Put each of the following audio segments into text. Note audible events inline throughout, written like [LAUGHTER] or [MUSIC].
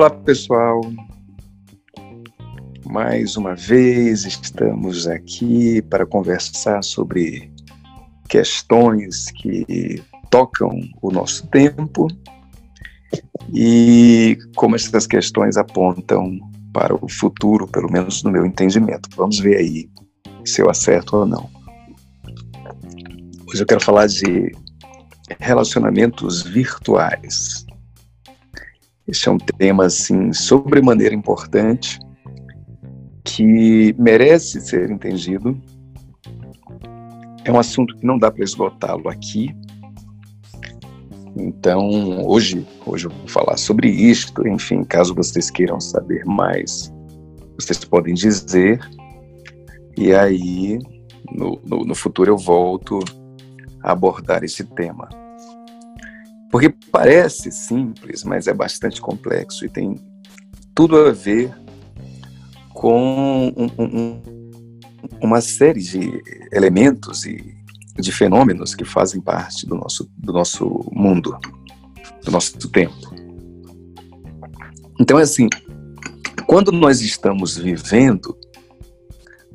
Olá, pessoal. Mais uma vez estamos aqui para conversar sobre questões que tocam o nosso tempo e como essas questões apontam para o futuro, pelo menos no meu entendimento. Vamos ver aí se eu acerto ou não. Hoje eu quero falar de relacionamentos virtuais. Esse é um tema, assim, sobremaneira importante, que merece ser entendido. É um assunto que não dá para esgotá-lo aqui. Então, hoje, hoje eu vou falar sobre isto. Enfim, caso vocês queiram saber mais, vocês podem dizer. E aí, no, no, no futuro, eu volto a abordar esse tema. Porque parece simples, mas é bastante complexo e tem tudo a ver com um, um, uma série de elementos e de fenômenos que fazem parte do nosso, do nosso mundo, do nosso tempo. Então, é assim, quando nós estamos vivendo,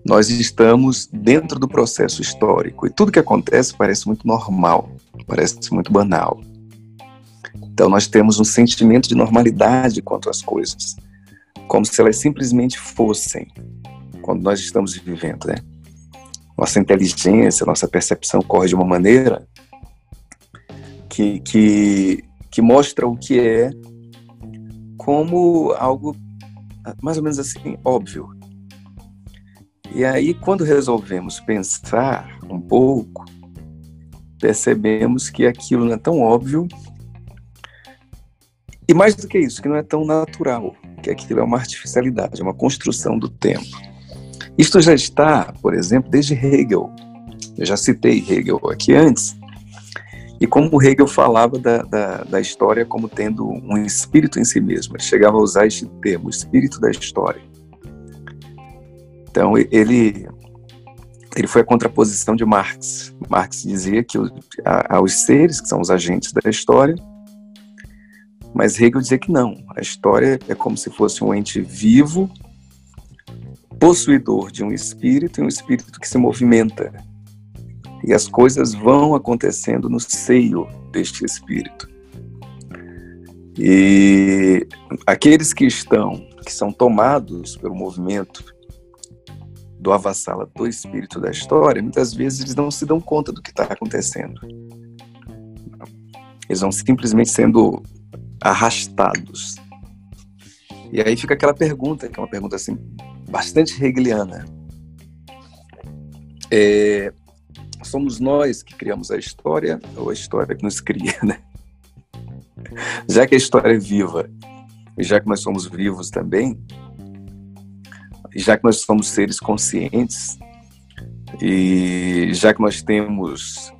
nós estamos dentro do processo histórico e tudo que acontece parece muito normal, parece muito banal. Então, nós temos um sentimento de normalidade quanto às coisas, como se elas simplesmente fossem, quando nós estamos vivendo, né? Nossa inteligência, nossa percepção corre de uma maneira que, que, que mostra o que é como algo mais ou menos assim, óbvio. E aí, quando resolvemos pensar um pouco, percebemos que aquilo não é tão óbvio e mais do que isso, que não é tão natural, que aquilo é uma artificialidade, é uma construção do tempo. Isto já está, por exemplo, desde Hegel. Eu já citei Hegel aqui antes, e como Hegel falava da, da, da, história como tendo um espírito em si mesmo. Ele chegava a usar este termo, o espírito da história. Então, ele, ele foi a contraposição de Marx. Marx dizia que os seres, que são os agentes da história, mas Hegel dizia que não. A história é como se fosse um ente vivo, possuidor de um espírito, e um espírito que se movimenta. E as coisas vão acontecendo no seio deste espírito. E aqueles que estão, que são tomados pelo movimento do avassala do espírito da história, muitas vezes eles não se dão conta do que está acontecendo. Eles vão simplesmente sendo arrastados. E aí fica aquela pergunta, que é uma pergunta assim, bastante hegeliana. É, somos nós que criamos a história ou a história que nos cria, [LAUGHS] né? Já que a história é viva, e já que nós somos vivos também, já que nós somos seres conscientes, e já que nós temos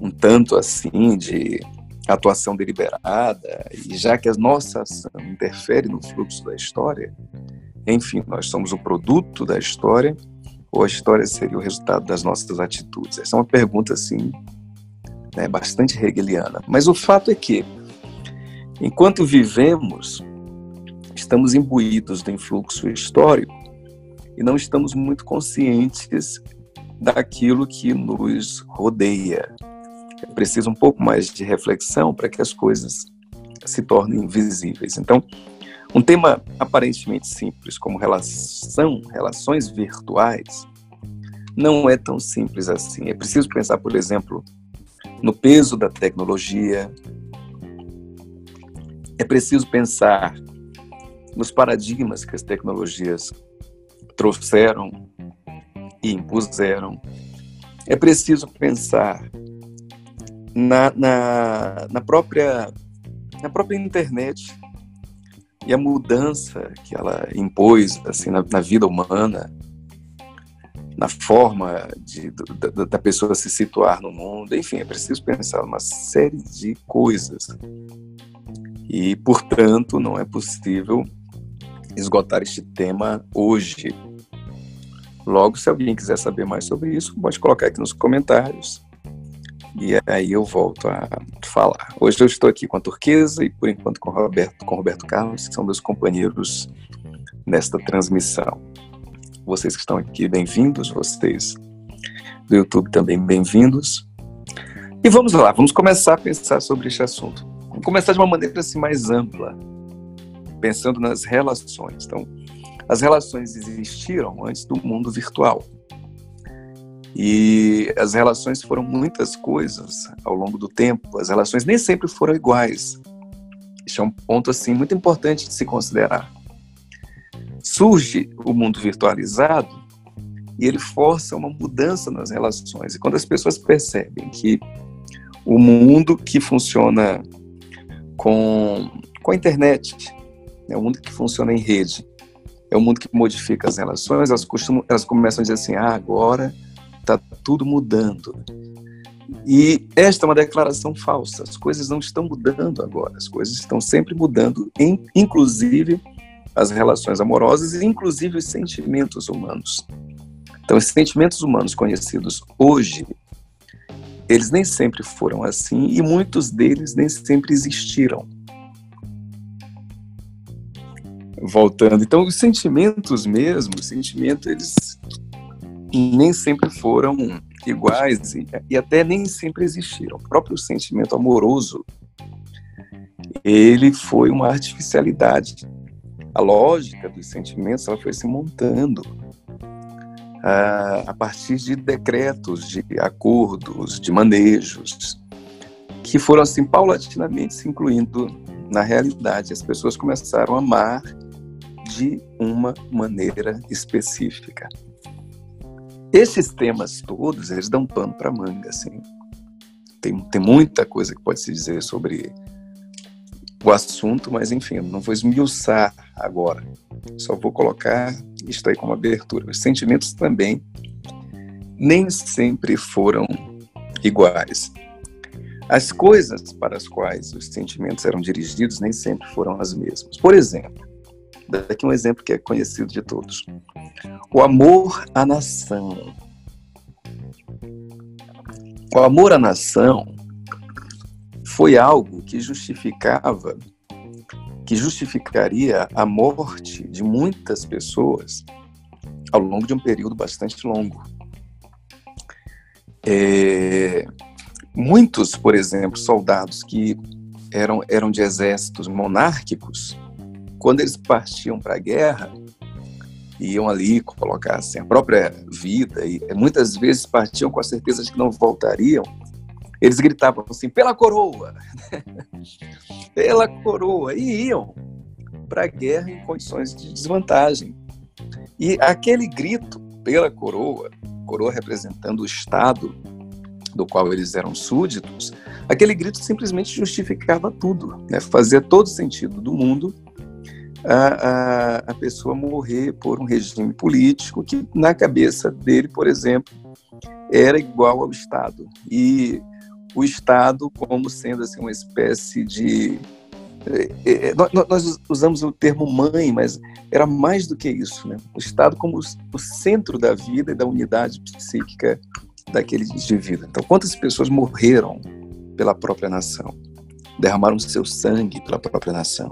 um tanto assim de atuação deliberada, e já que a nossa ação interfere no fluxo da história, enfim, nós somos o produto da história ou a história seria o resultado das nossas atitudes? Essa é uma pergunta, assim, né, bastante hegeliana. Mas o fato é que, enquanto vivemos, estamos imbuídos do influxo histórico e não estamos muito conscientes daquilo que nos rodeia, é preciso um pouco mais de reflexão para que as coisas se tornem visíveis. Então, um tema aparentemente simples como relação, relações virtuais, não é tão simples assim. É preciso pensar, por exemplo, no peso da tecnologia. É preciso pensar nos paradigmas que as tecnologias trouxeram e impuseram. É preciso pensar na, na, na, própria, na própria internet e a mudança que ela impôs assim, na, na vida humana, na forma de, da, da, pessoa se situar no mundo, enfim, é preciso pensar uma série de coisas. E, portanto, não é possível esgotar este tema hoje. Logo, se alguém quiser saber mais sobre isso, pode colocar aqui nos comentários e aí eu volto a falar. Hoje eu estou aqui com a Turquesa e por enquanto com Roberto, com Roberto Carlos, que são meus companheiros nesta transmissão. Vocês que estão aqui, bem-vindos, vocês do YouTube também bem-vindos. E vamos lá, vamos começar a pensar sobre este assunto. Vamos começar de uma maneira assim mais ampla, pensando nas relações. Então, as relações existiram antes do mundo virtual. E as relações foram muitas coisas ao longo do tempo. As relações nem sempre foram iguais. Isso é um ponto assim muito importante de se considerar. Surge o mundo virtualizado e ele força uma mudança nas relações. E quando as pessoas percebem que o mundo que funciona com, com a internet, é o mundo que funciona em rede, é o mundo que modifica as relações, elas, costumam, elas começam a dizer assim: ah, agora está tudo mudando. E esta é uma declaração falsa. As coisas não estão mudando agora, as coisas estão sempre mudando, inclusive as relações amorosas e inclusive os sentimentos humanos. Então, os sentimentos humanos conhecidos hoje, eles nem sempre foram assim e muitos deles nem sempre existiram. Voltando, então os sentimentos mesmo, os sentimentos eles nem sempre foram iguais e, e até nem sempre existiram. O próprio sentimento amoroso, ele foi uma artificialidade. A lógica dos sentimentos ela foi se montando a, a partir de decretos, de acordos, de manejos, que foram assim paulatinamente se incluindo na realidade. As pessoas começaram a amar de uma maneira específica. Esses temas todos, eles dão pano para manga, assim. Tem, tem muita coisa que pode se dizer sobre o assunto, mas enfim, não vou esmiuçar agora. Só vou colocar isto aí como abertura. Os sentimentos também nem sempre foram iguais. As coisas para as quais os sentimentos eram dirigidos nem sempre foram as mesmas. Por exemplo, daqui um exemplo que é conhecido de todos. O amor à nação. O amor à nação foi algo que justificava, que justificaria a morte de muitas pessoas ao longo de um período bastante longo. É, muitos, por exemplo, soldados que eram, eram de exércitos monárquicos, quando eles partiam para a guerra, iam ali colocar assim, a própria vida e muitas vezes partiam com a certeza de que não voltariam. Eles gritavam assim: pela coroa, [LAUGHS] pela coroa, e iam para a guerra em condições de desvantagem. E aquele grito pela coroa, coroa representando o Estado do qual eles eram súditos, aquele grito simplesmente justificava tudo, né? fazia todo sentido do mundo a, a, a pessoa morrer por um regime político que, na cabeça dele, por exemplo, era igual ao Estado. E o Estado como sendo assim, uma espécie de. É, é, nós usamos o termo mãe, mas era mais do que isso. Né? O Estado como o centro da vida e da unidade psíquica daquele indivíduo. Então, quantas pessoas morreram pela própria nação? Derramaram seu sangue pela própria nação?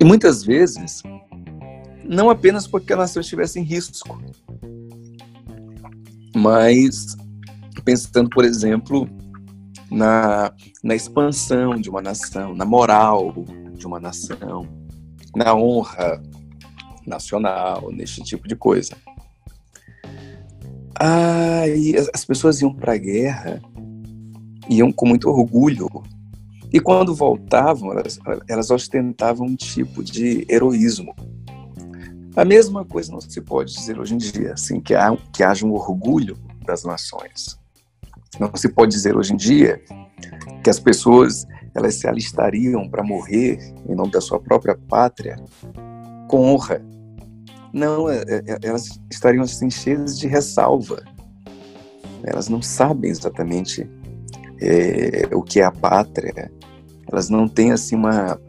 E muitas vezes, não apenas porque a nação estivesse em risco, mas pensando, por exemplo, na, na expansão de uma nação, na moral de uma nação, na honra nacional, neste tipo de coisa. Ah, as pessoas iam para a guerra, iam com muito orgulho e quando voltavam, elas, elas ostentavam um tipo de heroísmo. A mesma coisa não se pode dizer hoje em dia, assim, que, há, que haja um orgulho das nações. Não se pode dizer hoje em dia que as pessoas elas se alistariam para morrer em nome da sua própria pátria com honra. Não, é, é, elas estariam assim cheias de ressalva. Elas não sabem exatamente é, o que é a pátria, elas não têm assim uma,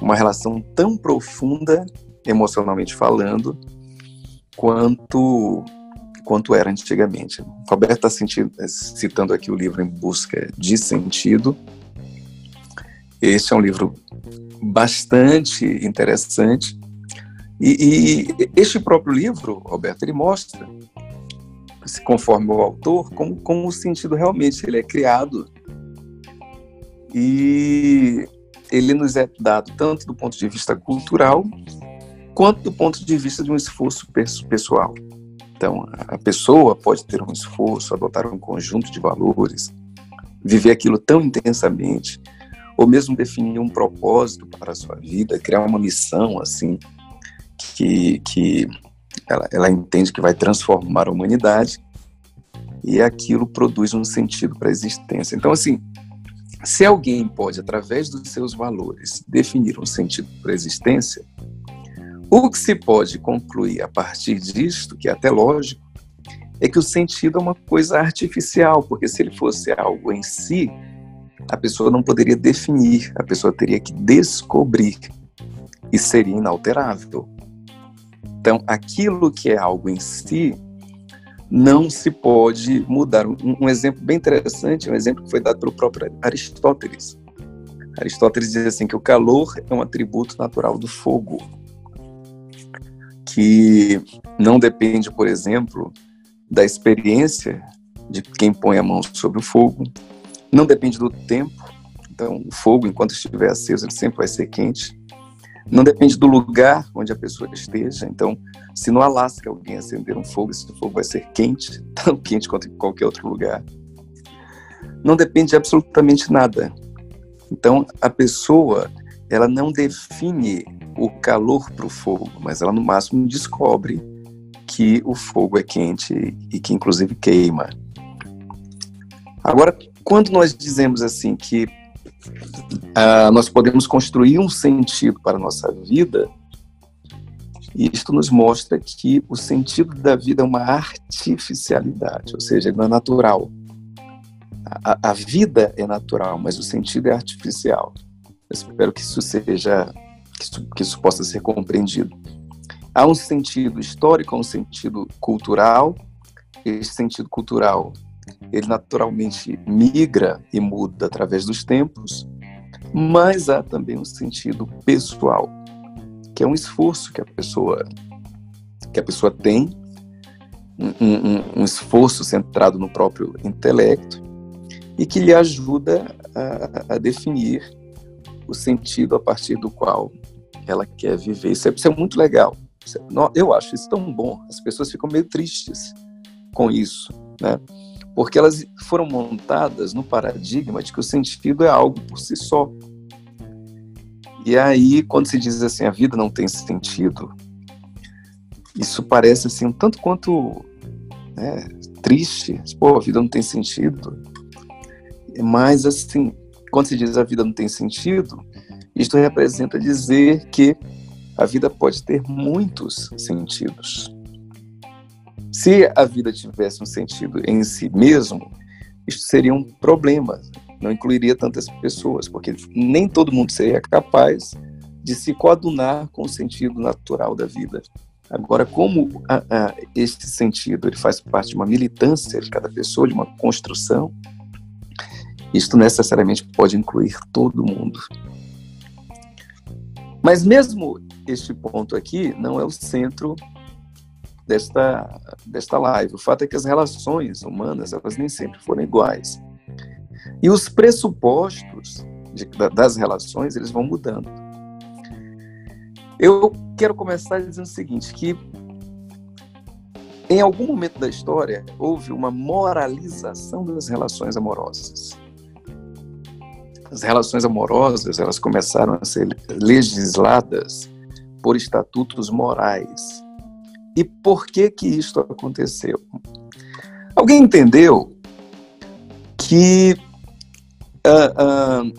uma relação tão profunda, emocionalmente falando, quanto quanto era antigamente. Roberto está citando aqui o livro Em Busca de Sentido. Este é um livro bastante interessante. E, e este próprio livro, Roberto, ele mostra, conforme o autor, como, como o sentido realmente ele é criado e ele nos é dado tanto do ponto de vista cultural quanto do ponto de vista de um esforço pessoal. Então, a pessoa pode ter um esforço, adotar um conjunto de valores, viver aquilo tão intensamente, ou mesmo definir um propósito para a sua vida, criar uma missão assim que, que ela, ela entende que vai transformar a humanidade e aquilo produz um sentido para a existência. Então, assim, se alguém pode, através dos seus valores, definir um sentido para a existência, o que se pode concluir a partir disto, que é até lógico, é que o sentido é uma coisa artificial, porque se ele fosse algo em si, a pessoa não poderia definir, a pessoa teria que descobrir e seria inalterável. Então, aquilo que é algo em si não se pode mudar. Um, um exemplo bem interessante, um exemplo que foi dado pelo próprio Aristóteles. Aristóteles diz assim que o calor é um atributo natural do fogo, que não depende, por exemplo, da experiência de quem põe a mão sobre o fogo, não depende do tempo. Então, o fogo, enquanto estiver aceso, ele sempre vai ser quente. Não depende do lugar onde a pessoa esteja. Então, se no Alasca alguém acender um fogo, esse fogo vai ser quente, [LAUGHS] tão quente quanto em qualquer outro lugar. Não depende de absolutamente nada. Então, a pessoa, ela não define o calor para o fogo, mas ela no máximo descobre que o fogo é quente e que inclusive queima. Agora, quando nós dizemos assim que uh, nós podemos construir um sentido para a nossa vida, isto nos mostra que o sentido da vida é uma artificialidade, ou seja, não é natural. A, a vida é natural, mas o sentido é artificial. Eu espero que isso seja, que isso, que isso possa ser compreendido. Há um sentido histórico, há um sentido cultural. Esse sentido cultural, ele naturalmente migra e muda através dos tempos, mas há também um sentido pessoal, que é um esforço que a pessoa que a pessoa tem, um, um, um esforço centrado no próprio intelecto e que lhe ajuda a, a, definir o sentido a partir do qual ela quer viver. Isso é, isso é muito legal. É, eu acho isso tão bom. As pessoas ficam meio tristes com isso, né? Porque elas foram montadas no paradigma de que o sentido é algo por si só. E aí, quando se diz assim, a vida não tem sentido, isso parece assim um tanto quanto né, triste. Pô, a vida não tem sentido. Mas assim, quando se diz a vida não tem sentido, isto representa dizer que a vida pode ter muitos sentidos. Se a vida tivesse um sentido em si mesmo, isso seria um problema, não incluiria tantas pessoas, porque nem todo mundo seria capaz de se coadunar com o sentido natural da vida. Agora, como a, a, este sentido ele faz parte de uma militância de cada pessoa, de uma construção, isto necessariamente pode incluir todo mundo. Mas mesmo este ponto aqui não é o centro desta, desta live. O fato é que as relações humanas, elas nem sempre foram iguais. E os pressupostos de, das relações, eles vão mudando. Eu quero começar dizendo o seguinte, que em algum momento da história houve uma moralização das relações amorosas. As relações amorosas, elas começaram a ser legisladas por estatutos morais e por que que isto aconteceu? Alguém entendeu que uh, uh,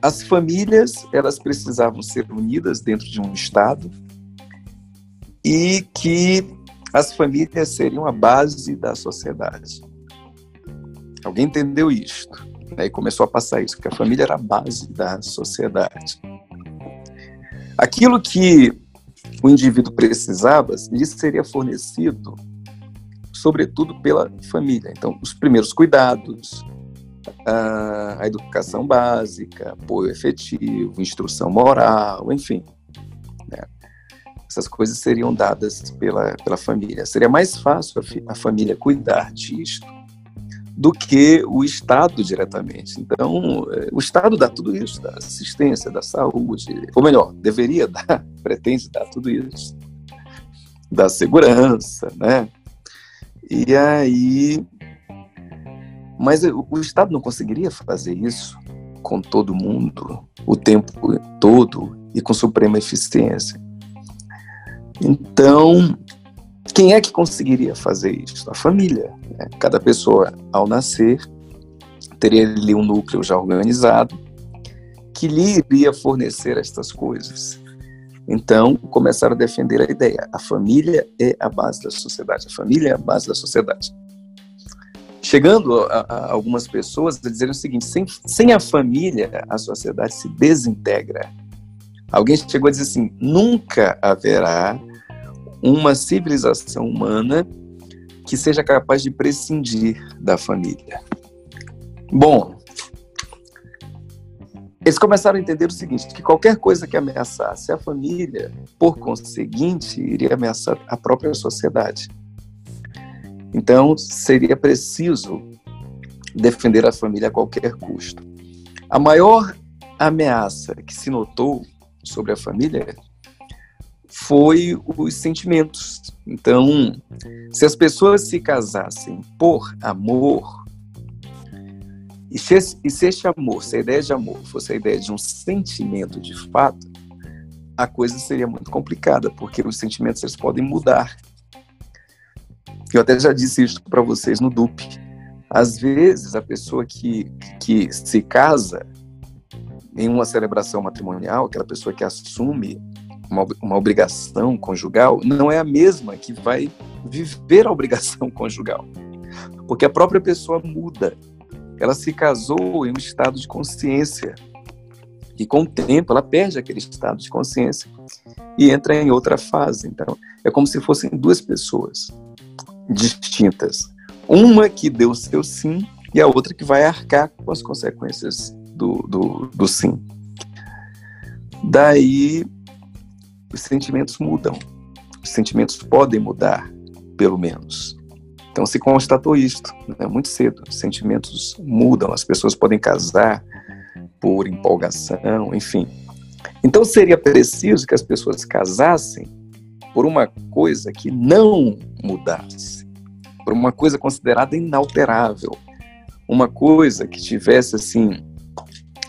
as famílias elas precisavam ser unidas dentro de um estado e que as famílias seriam a base da sociedade. Alguém entendeu isto? Né? E começou a passar isso, que a família era a base da sociedade. Aquilo que o indivíduo precisava, lhe seria fornecido sobretudo pela família. Então, os primeiros cuidados, a, educação básica, apoio efetivo, instrução moral, enfim. Né? Essas coisas seriam dadas pela, pela família. Seria mais fácil a, a família cuidar disto do que o Estado diretamente. Então, é, o Estado dá tudo isso, da assistência, da saúde, ou melhor, deveria [LAUGHS] dar, pretende dar tudo isso, da segurança, né? E aí, mas o Estado não conseguiria fazer isso com todo mundo o tempo todo e com suprema eficiência. Então, quem é que conseguiria fazer isso? A família. Né? Cada pessoa, ao nascer, teria ali um núcleo já organizado que lhe iria fornecer estas coisas. Então, começaram a defender a ideia: a família é a base da sociedade, a família é a base da sociedade. Chegando a, a algumas pessoas a dizer o seguinte: sem, sem a família, a sociedade se desintegra. Alguém chegou a dizer assim: nunca haverá uma civilização humana que seja capaz de prescindir da família. Bom, eles começaram a entender o seguinte, que qualquer coisa que ameaçasse a família, por conseguinte, iria ameaçar a própria sociedade. Então, seria preciso defender a família a qualquer custo. A maior ameaça que se notou sobre a família foi os sentimentos. Então, se as pessoas se casassem por amor, e se, esse, e se este amor, se a ideia de amor fosse a ideia de um sentimento de fato, a coisa seria muito complicada, porque os sentimentos eles podem mudar. Eu até já disse isso para vocês no DUP. Às vezes, a pessoa que, que se casa em uma celebração matrimonial, aquela pessoa que assume uma, uma obrigação conjugal não é a mesma que vai viver a obrigação [LAUGHS] conjugal. Porque a própria pessoa muda. Ela se casou em um estado de consciência. E com o tempo ela perde aquele estado de consciência e entra em outra fase. Então, é como se fossem duas pessoas distintas. Uma que deu seu sim e a outra que vai arcar com as consequências do, do, do sim. Daí os sentimentos mudam. Os sentimentos podem mudar, pelo menos. Então se constatou isto, né, muito cedo. Os sentimentos mudam, as pessoas podem casar por empolgação, enfim. Então seria preciso que as pessoas casassem por uma coisa que não mudasse, por uma coisa considerada inalterável, uma coisa que tivesse assim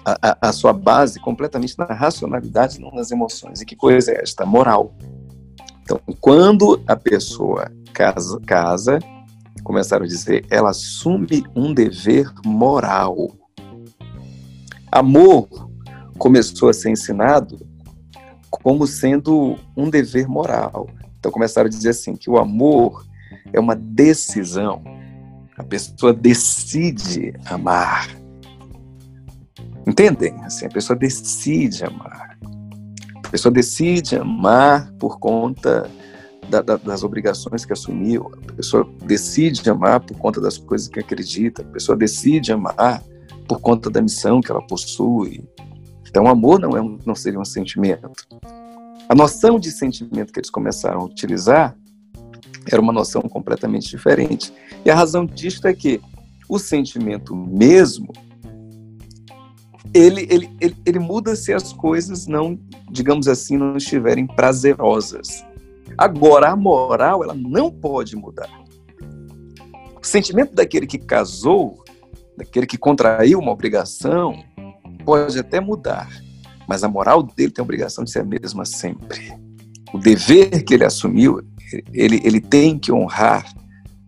a, a, sua base completamente na racionalidade, não nas emoções. E que coisa é esta? Moral. Então, quando a pessoa casa, casa começaram a dizer, ela assume um dever moral. Amor começou a ser ensinado como sendo um dever moral. Então começaram a dizer assim que o amor é uma decisão. A pessoa decide amar. Entendem? Assim, a pessoa decide amar. A pessoa decide amar por conta da, da, das obrigações que assumiu. A pessoa decide amar por conta das coisas que acredita. A pessoa decide amar por conta da missão que ela possui. Então, amor não, é um, não seria um sentimento. A noção de sentimento que eles começaram a utilizar era uma noção completamente diferente. E a razão disto é que o sentimento mesmo ele, ele, ele, ele muda se as coisas não, digamos assim, não estiverem prazerosas. Agora, a moral, ela não pode mudar. O sentimento daquele que casou, daquele que contraiu uma obrigação, pode até mudar, mas a moral dele tem a obrigação de ser a mesma sempre. O dever que ele assumiu, ele, ele tem que honrar,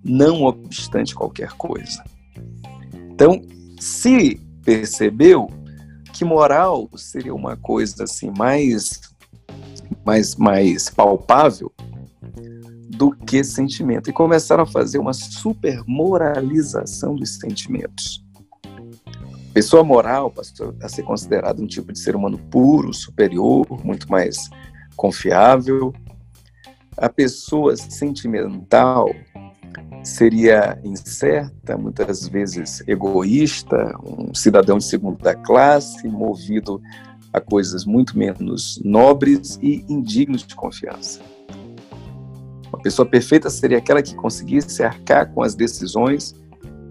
não obstante qualquer coisa. Então, se percebeu, que moral seria uma coisa assim mais mais mais palpável do que sentimento e começaram a fazer uma super moralização dos sentimentos. Pessoa moral passou a ser considerada um tipo de ser humano puro, superior, muito mais confiável. A pessoa sentimental seria incerta, muitas vezes egoísta, um cidadão de segunda classe, movido a coisas muito menos nobres e indignos de confiança. Uma pessoa perfeita seria aquela que conseguisse arcar com as decisões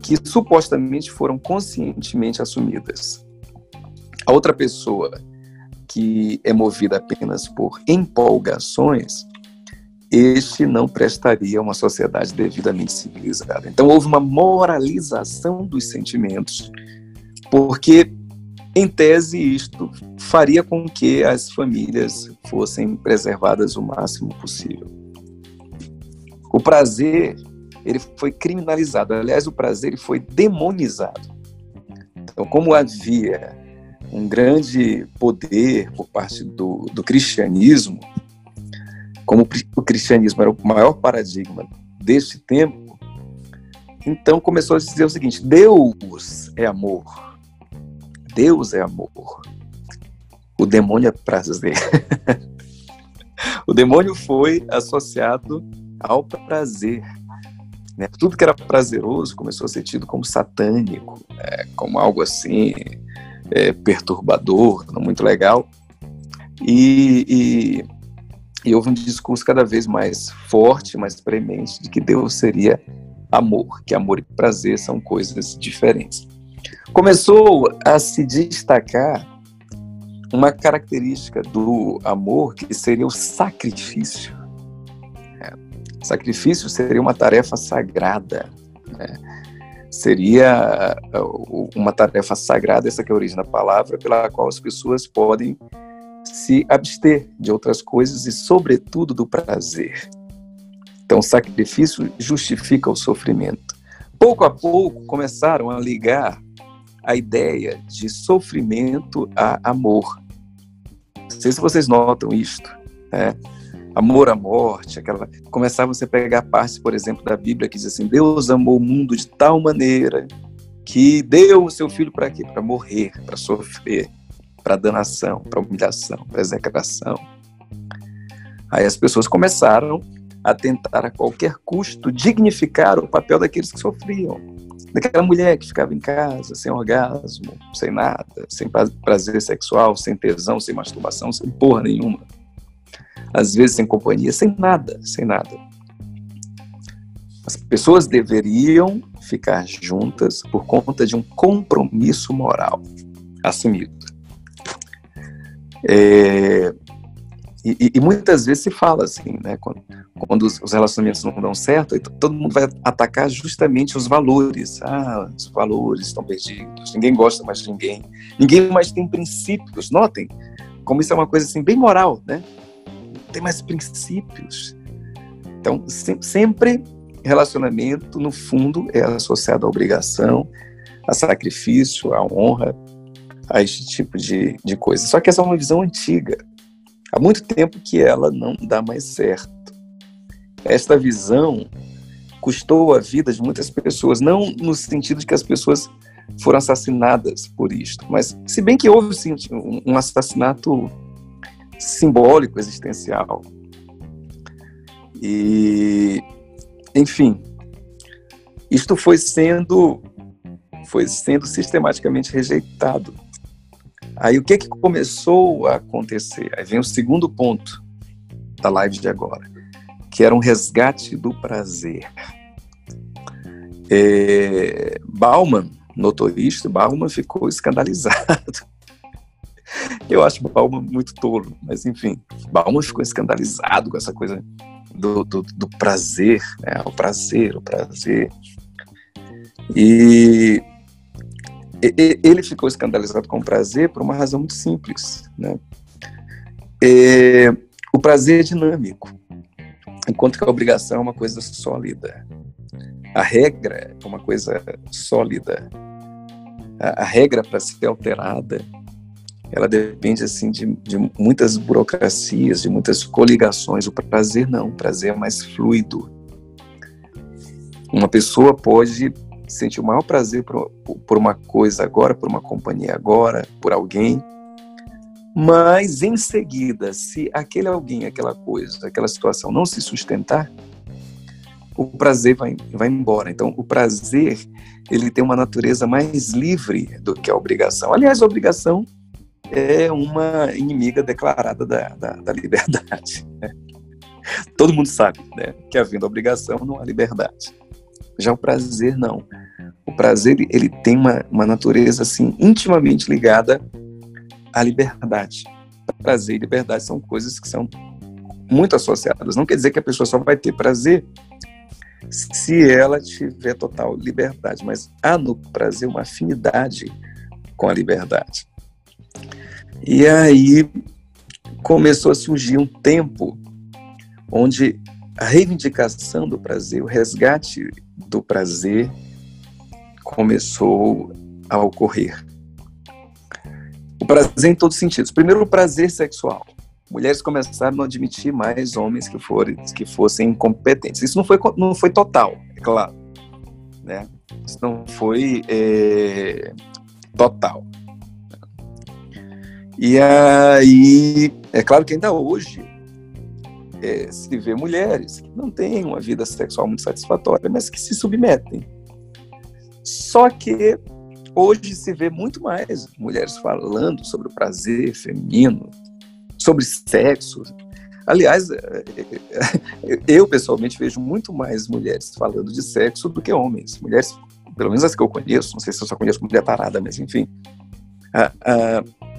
que supostamente foram conscientemente assumidas. A outra pessoa que é movida apenas por empolgações este não prestaria uma sociedade devidamente civilizada. Então houve uma moralização dos sentimentos, porque, em tese, isto faria com que as famílias fossem preservadas o máximo possível. O prazer, ele foi criminalizado. Aliás, o prazer ele foi demonizado. Então, como havia um grande poder por parte do, do cristianismo, como o cristianismo era o maior paradigma deste tempo, então começou a dizer o seguinte: Deus é amor. Deus é amor. O demônio é prazer. [LAUGHS] o demônio foi associado ao prazer. Né? Tudo que era prazeroso começou a ser tido como satânico, né? como algo assim é, perturbador, não muito legal. E, e e houve um discurso cada vez mais forte, mais premente, de que Deus seria amor, que amor e prazer são coisas diferentes. Começou a se destacar uma característica do amor que seria o sacrifício. É, sacrifício seria uma tarefa sagrada. Né? Seria uh, uma tarefa sagrada, essa que é a origem da palavra, pela qual as pessoas podem se abster de outras coisas e, sobretudo, do prazer. Então, o sacrifício justifica o sofrimento. Pouco a pouco começaram a ligar a ideia de sofrimento a amor. Não sei se vocês notam isto. Né? Amor à morte, aquela. Começava você a pegar parte, por exemplo, da Bíblia que diz assim: Deus amou o mundo de tal maneira que deu o seu filho para quê? Para morrer, para sofrer para danação, para humilhação, para execração. Aí as pessoas começaram a tentar a qualquer custo dignificar o papel daqueles que sofriam. Daquela mulher que ficava em casa, sem orgasmo, sem nada, sem prazer sexual, sem tesão, sem masturbação, sem porra nenhuma. Às vezes sem companhia, sem nada, sem nada. As pessoas deveriam ficar juntas por conta de um compromisso moral assumido. É, e, e, muitas vezes se fala assim, né? Quando, quando os, os, relacionamentos não dão certo, todo mundo vai atacar justamente os valores. Ah, os valores estão perdidos, ninguém gosta mais de ninguém, ninguém mais tem princípios. Notem como isso é uma coisa assim bem moral, né? Não tem mais princípios. Então, se, sempre relacionamento, no fundo, é associado à obrigação, a sacrifício, à honra, a este tipo de, de coisa. Só que essa é uma visão antiga. Há muito tempo que ela não dá mais certo. Esta visão custou a vida de muitas pessoas, não no sentido de que as pessoas foram assassinadas por isto, mas se bem que houve sim, um assassinato simbólico, existencial. E, enfim, isto foi sendo foi sendo sistematicamente rejeitado Aí o que, que começou a acontecer? Aí vem o segundo ponto da live de agora, que era um resgate do prazer. É, Bauman, notorista, Bauman ficou escandalizado. Eu acho Bauman muito tolo, mas enfim, Bauman ficou escandalizado com essa coisa do, do, do prazer, né? o prazer, o prazer. E ele ficou escandalizado com o prazer por uma razão muito simples. Né? É, o prazer é dinâmico, enquanto que a obrigação é uma coisa sólida. A regra é uma coisa sólida. A, a regra para ser alterada, ela depende assim de, de, muitas burocracias, de muitas coligações. O prazer não, o prazer é mais fluido. Uma pessoa pode sentir o maior prazer por, por uma coisa agora, por uma companhia agora, por alguém, mas em seguida, se aquele alguém, aquela coisa, aquela situação não se sustentar, o prazer vai, vai embora. Então, o prazer ele tem uma natureza mais livre do que a obrigação. Aliás, a obrigação é uma inimiga declarada da, da, da liberdade. Né? Todo mundo sabe né, que havendo obrigação não há liberdade. Já o prazer, não. O prazer ele tem uma, uma natureza assim intimamente ligada à liberdade. Prazer e liberdade são coisas que são muito associadas. Não quer dizer que a pessoa só vai ter prazer se ela tiver total liberdade, mas há no prazer uma afinidade com a liberdade. E aí começou a surgir um tempo onde a reivindicação do prazer, o resgate do prazer começou a ocorrer. O prazer em todos os sentidos. Primeiro, o prazer sexual. Mulheres começaram a não admitir mais homens que, forem, que fossem incompetentes. Isso não foi, não foi total, é claro. Né? Isso não foi é, total. E aí, é claro que ainda hoje é, se vê mulheres que não têm uma vida sexual muito satisfatória, mas que se submetem. Só que hoje se vê muito mais mulheres falando sobre o prazer feminino, sobre sexo. Aliás, é, é, [LAUGHS] eu pessoalmente vejo muito mais mulheres falando de sexo do que homens. Mulheres, pelo menos as que eu conheço, não sei se eu só conheço mulher parada, mas enfim.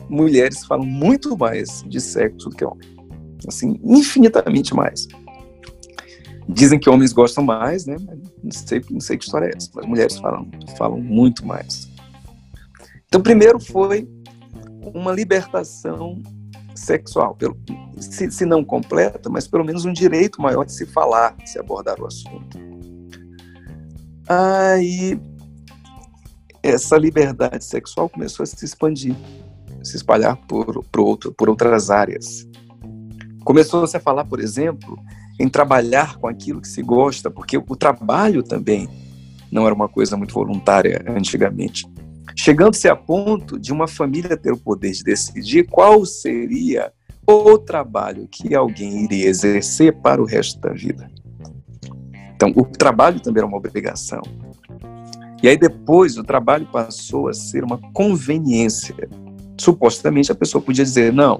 mulheres falam muito mais de sexo do que homens assim, infinitamente mais. Dizem que homens gostam mais, né? Não sei, não sei que história é essa, mas mulheres falam, falam muito mais. Então, primeiro foi uma libertação sexual, pelo, se, se não completa, mas pelo menos um direito maior de se falar, de se abordar o assunto. Aí, essa liberdade sexual começou a se expandir, se espalhar por, por, outro, por outras áreas. Começou-se a falar, por exemplo, em trabalhar com aquilo que se gosta, porque o trabalho também não era uma coisa muito voluntária antigamente. Chegando-se a ponto de uma família ter o poder de decidir qual seria o trabalho que alguém iria exercer para o resto da vida. Então, o trabalho também era uma obrigação. E aí depois o trabalho passou a ser uma conveniência. Supostamente a pessoa podia dizer: não,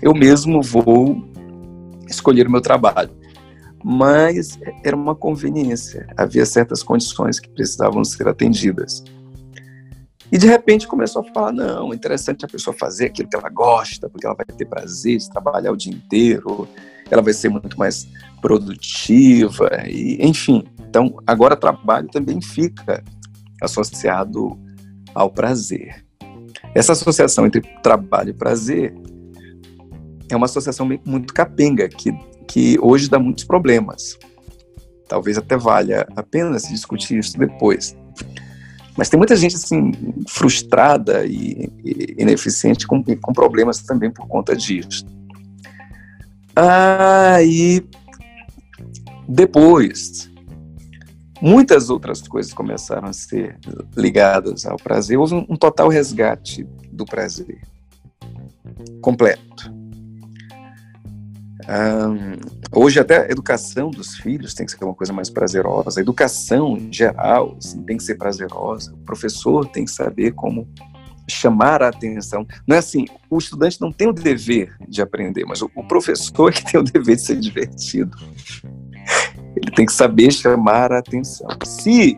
eu mesmo vou escolher o meu trabalho. Mas era uma conveniência, havia certas condições que precisavam ser atendidas. E de repente começou a falar: não, interessante a pessoa fazer aquilo que ela gosta, porque ela vai ter prazer de trabalhar o dia inteiro, ela vai ser muito mais produtiva, e enfim. Então, agora trabalho também fica associado ao prazer. Essa associação entre trabalho e prazer é uma associação muito capenga, que, que hoje dá muitos problemas. Talvez até valha a pena se discutir isso depois. Mas tem muita gente assim frustrada e, e ineficiente com, com problemas também por conta disso. Aí depois muitas outras coisas começaram a ser ligadas ao prazer. Houve um, um total resgate do prazer completo. Hoje até a educação dos filhos tem que ser uma coisa mais prazerosa, a educação em geral assim, tem que ser prazerosa, o professor tem que saber como chamar a atenção. Não é assim, o estudante não tem o dever de aprender, mas o, o professor é [LAUGHS] que tem o dever de ser divertido. Ele tem que saber chamar a atenção. Se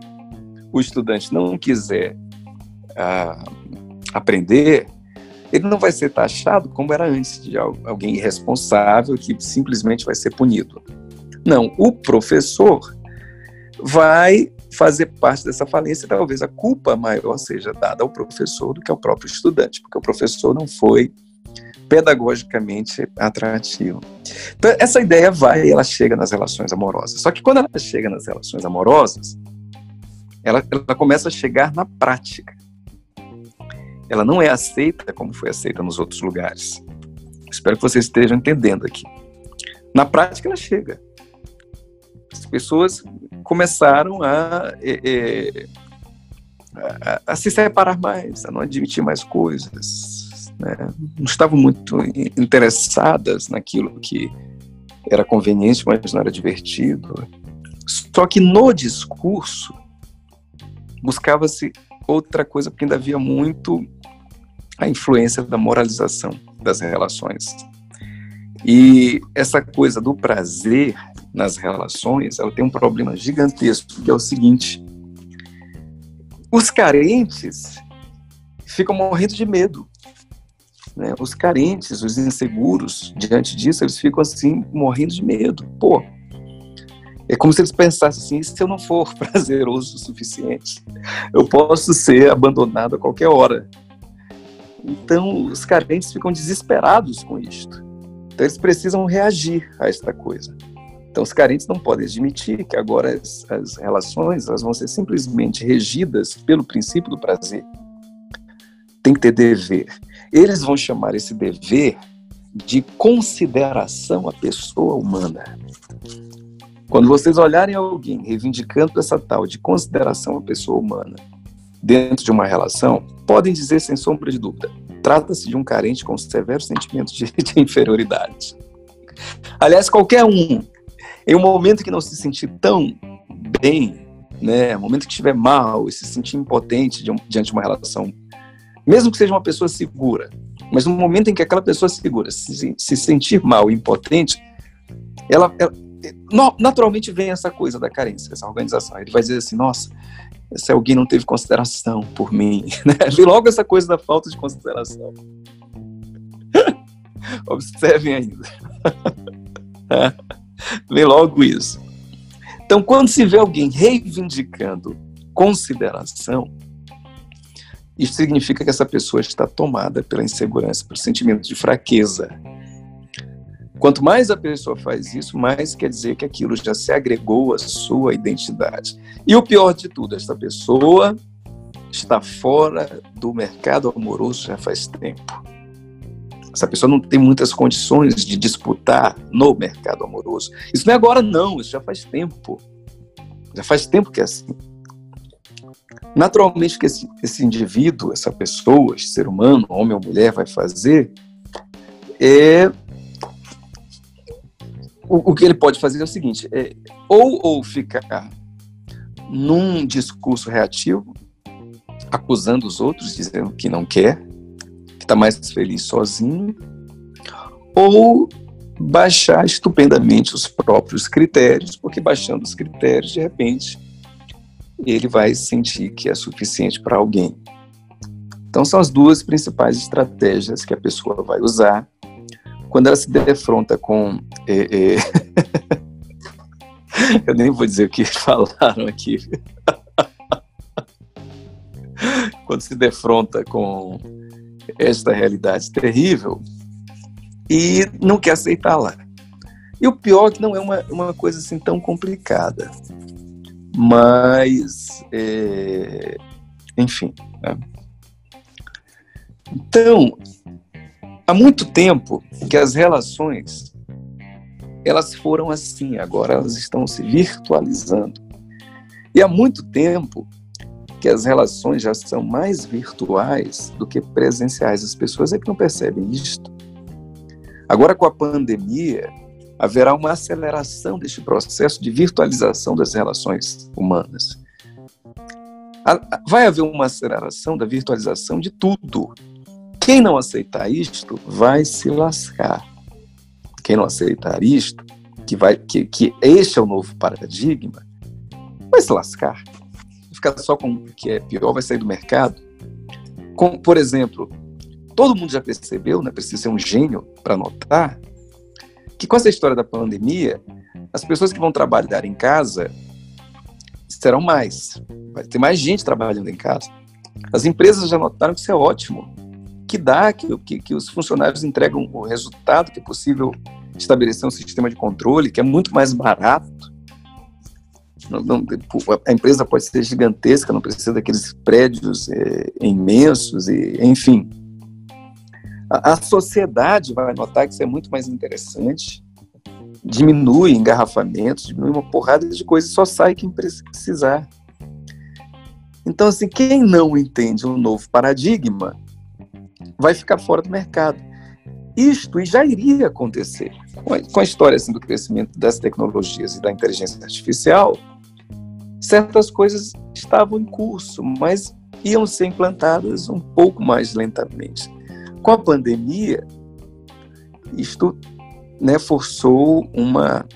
o estudante não quiser uh, aprender, ele não vai ser taxado como era antes, de alguém irresponsável que simplesmente vai ser punido. Não, o professor vai fazer parte dessa falência, talvez a culpa maior seja dada ao professor do que ao próprio estudante, porque o professor não foi pedagogicamente atrativo. Então, essa ideia vai e ela chega nas relações amorosas. Só que quando ela chega nas relações amorosas, ela, ela começa a chegar na prática ela não é aceita como foi aceita nos outros lugares. Espero que vocês estejam entendendo aqui. Na prática, ela chega. As pessoas começaram a, é, é, a, a se separar mais, a não admitir mais coisas. Né? Não estavam muito interessadas naquilo que era conveniente, mas não era divertido. Só que no discurso buscava-se outra coisa, porque ainda havia muito a influência da moralização das relações. E essa coisa do prazer nas relações, ela tem um problema gigantesco, que é o seguinte: os carentes ficam morrendo de medo. Né? Os carentes, os inseguros, diante disso, eles ficam assim, morrendo de medo. Pô, é como se eles pensassem assim: se eu não for [LAUGHS] prazeroso o suficiente, eu posso ser abandonado a qualquer hora. Então, os carentes ficam desesperados com isto. Então, eles precisam reagir a esta coisa. Então, os carentes não podem admitir que agora as, as relações elas vão ser simplesmente regidas pelo princípio do prazer. Tem que ter dever. Eles vão chamar esse dever de consideração à pessoa humana. Quando vocês olharem alguém reivindicando essa tal de consideração à pessoa humana dentro de uma relação, podem dizer sem sombra de dúvida: trata-se de um carente com severo sentimento de, [LAUGHS] de inferioridade. Aliás, qualquer um em um momento que não se sentir tão bem, né, momento que estiver mal e se sentir impotente diante de uma relação, mesmo que seja uma pessoa segura, mas no momento em que aquela pessoa segura se, se sentir mal e impotente, ela, ela naturalmente vem essa coisa da carência, essa organização. Ele vai dizer assim, nossa, se alguém não teve consideração por mim, [LAUGHS] né? Vem logo essa coisa da falta de consideração. [LAUGHS] Observem ainda. [LAUGHS] Vem logo isso. Então, quando se vê alguém reivindicando consideração, isso significa que essa pessoa está tomada pela insegurança, pelo sentimento de fraqueza. Quanto mais a pessoa faz isso, mais quer dizer que aquilo já se agregou à sua identidade. E o pior de tudo, essa pessoa está fora do mercado amoroso já faz tempo. Essa pessoa não tem muitas condições de disputar no mercado amoroso. Isso não é agora, não, isso já faz tempo. Já faz tempo que é assim. Naturalmente, que esse, esse indivíduo, essa pessoa, esse ser humano, homem ou mulher, vai fazer é. O, o que ele pode fazer é o seguinte: é, ou, ou ficar num discurso reativo, acusando os outros, dizendo que não quer, que está mais feliz sozinho, ou baixar estupendamente os próprios critérios, porque baixando os critérios, de repente, ele vai sentir que é suficiente para alguém. Então, são as duas principais estratégias que a pessoa vai usar quando ela se defronta com. É, é... [LAUGHS] Eu nem vou dizer o que [LAUGHS] falaram aqui. [LAUGHS] quando se defronta com esta realidade terrível e não quer aceitá-la. E o pior é que não é uma, uma coisa assim tão complicada. Mas, é, enfim. Né? Então, há muito tempo que as relações elas foram assim, agora elas estão se virtualizando. E há muito tempo que as relações já são mais virtuais do que presenciais. As pessoas é que não percebem isto. Agora, com a pandemia, haverá uma aceleração deste processo de virtualização das relações humanas. Vai haver uma aceleração da virtualização de tudo. Quem não aceitar isto vai se lascar. Quem não aceitar isto, que, vai, que, que este é o novo paradigma, vai se lascar ficar só com o que é pior, vai sair do mercado. Com, por exemplo, todo mundo já percebeu, né, precisa ser um gênio para notar, que com essa história da pandemia, as pessoas que vão trabalhar em casa serão mais. Vai ter mais gente trabalhando em casa. As empresas já notaram que isso é ótimo, que dá, que, que, que os funcionários entregam o resultado, que é possível estabelecer um sistema de controle, que é muito mais barato não, não, a empresa pode ser gigantesca, não precisa daqueles prédios é, imensos, e, enfim. A, a sociedade vai notar que isso é muito mais interessante, diminui engarrafamentos, diminui uma porrada de coisas, só sai quem precisar. Então, assim, quem não entende um novo paradigma vai ficar fora do mercado. Isto já iria acontecer. Com a história assim, do crescimento das tecnologias e da inteligência artificial, certas coisas estavam em curso, mas iam ser implantadas um pouco mais lentamente. Com a pandemia, isto né, forçou uma,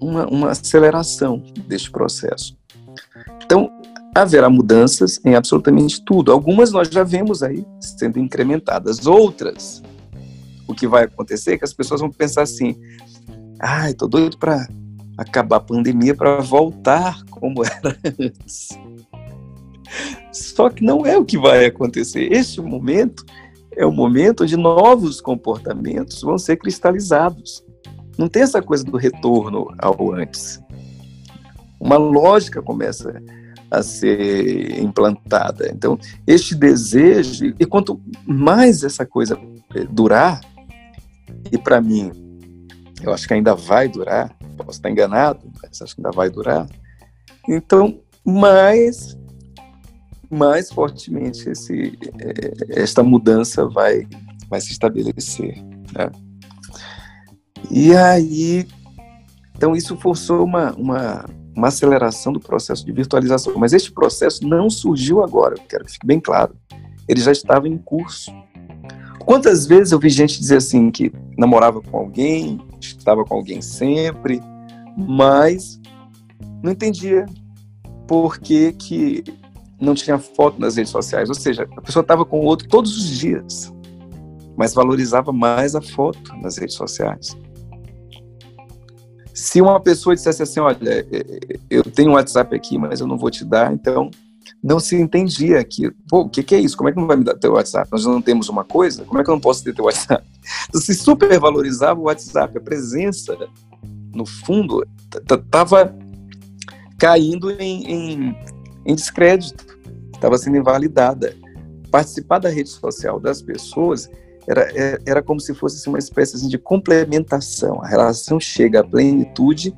uma, uma aceleração deste processo. Então, haverá mudanças em absolutamente tudo. Algumas nós já vemos aí sendo incrementadas, outras, o que vai acontecer é que as pessoas vão pensar assim: ai, tô doido para acabar a pandemia para voltar como [LAUGHS] era antes. Só que não é o que vai acontecer. Este momento é o momento onde novos comportamentos vão ser cristalizados. Não tem essa coisa do retorno ao antes. Uma lógica começa a ser implantada. Então, este desejo, e quanto mais essa coisa durar, e para mim, eu acho que ainda vai durar, posso estar enganado, mas acho que ainda vai durar. Então, mais mais fortemente esse, é, esta mudança vai, vai se estabelecer. Né? E aí, então isso forçou uma, uma, uma aceleração do processo de virtualização. Mas este processo não surgiu agora, quero que fique bem claro. Ele já estava em curso. Quantas vezes eu vi gente dizer assim que namorava com alguém, estava com alguém sempre, mas não entendia por que, que não tinha foto nas redes sociais. Ou seja, a pessoa estava com o outro todos os dias, mas valorizava mais a foto nas redes sociais. Se uma pessoa dissesse assim, olha, eu tenho um WhatsApp aqui, mas eu não vou te dar, então não se entendia que, pô, o que, que, é isso? Como é que não vai me dar teu WhatsApp? Nós não temos uma coisa? Como é que eu não posso ter teu WhatsApp? Então, se supervalorizava o WhatsApp, a presença, no fundo, estava caindo em, em, em descrédito, estava sendo invalidada. Participar da rede social das pessoas era, é, era como se fosse assim, uma espécie assim, de complementação. A relação chega à plenitude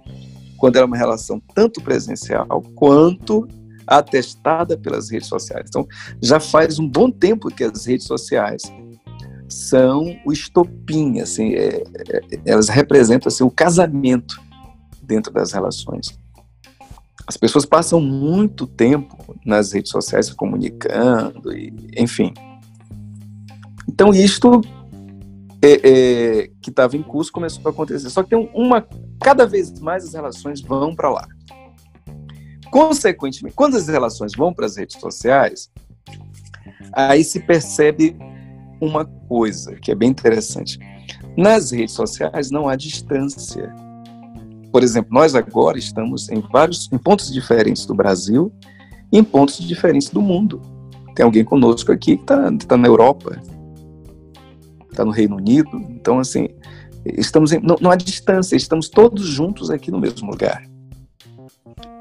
quando é uma relação tanto presencial quanto atestada pelas redes sociais. Então, já faz um bom tempo que as redes sociais são o estopim, assim, é, é, elas representam assim, o casamento dentro das relações. As pessoas passam muito tempo nas redes sociais se comunicando, e, enfim. Então, isto é, é, que estava em curso começou a acontecer. Só que tem uma. Cada vez mais as relações vão para lá. Consequentemente, quando as relações vão para as redes sociais, aí se percebe uma coisa que é bem interessante. Nas redes sociais não há distância. Por exemplo, nós agora estamos em vários em pontos diferentes do Brasil e em pontos diferentes do mundo. Tem alguém conosco aqui que está tá na Europa, está no Reino Unido. Então, assim, estamos em, não, não há distância, estamos todos juntos aqui no mesmo lugar.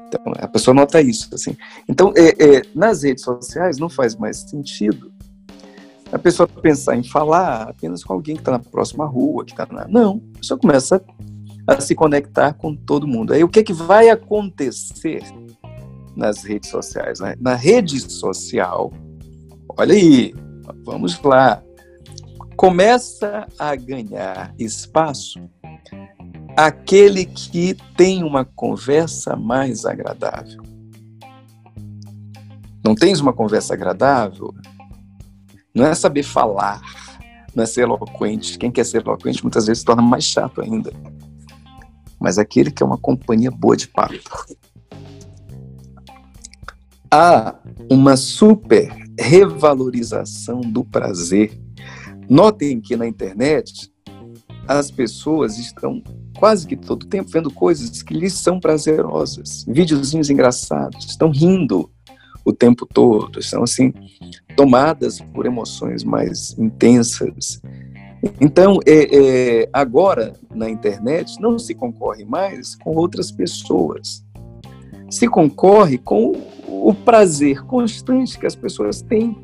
Então, a pessoa nota isso. Assim. Então, é, é, nas redes sociais não faz mais sentido a pessoa pensar em falar apenas com alguém que está na próxima rua, que está na. Não, a pessoa começa a se conectar com todo mundo. Aí o que, é que vai acontecer nas redes sociais? Né? Na rede social, olha aí, vamos lá, começa a ganhar espaço aquele que tem uma conversa mais agradável. Não tens uma conversa agradável? Não é saber falar, não é ser eloquente. Quem quer ser eloquente muitas vezes se torna mais chato ainda. Mas aquele que é uma companhia boa de papo. Há uma super revalorização do prazer. Notem que na internet as pessoas estão quase que todo tempo vendo coisas que lhes são prazerosas, videozinhos engraçados, estão rindo o tempo todo, estão assim tomadas por emoções mais intensas. Então, é, é, agora na internet não se concorre mais com outras pessoas, se concorre com o prazer constante que as pessoas têm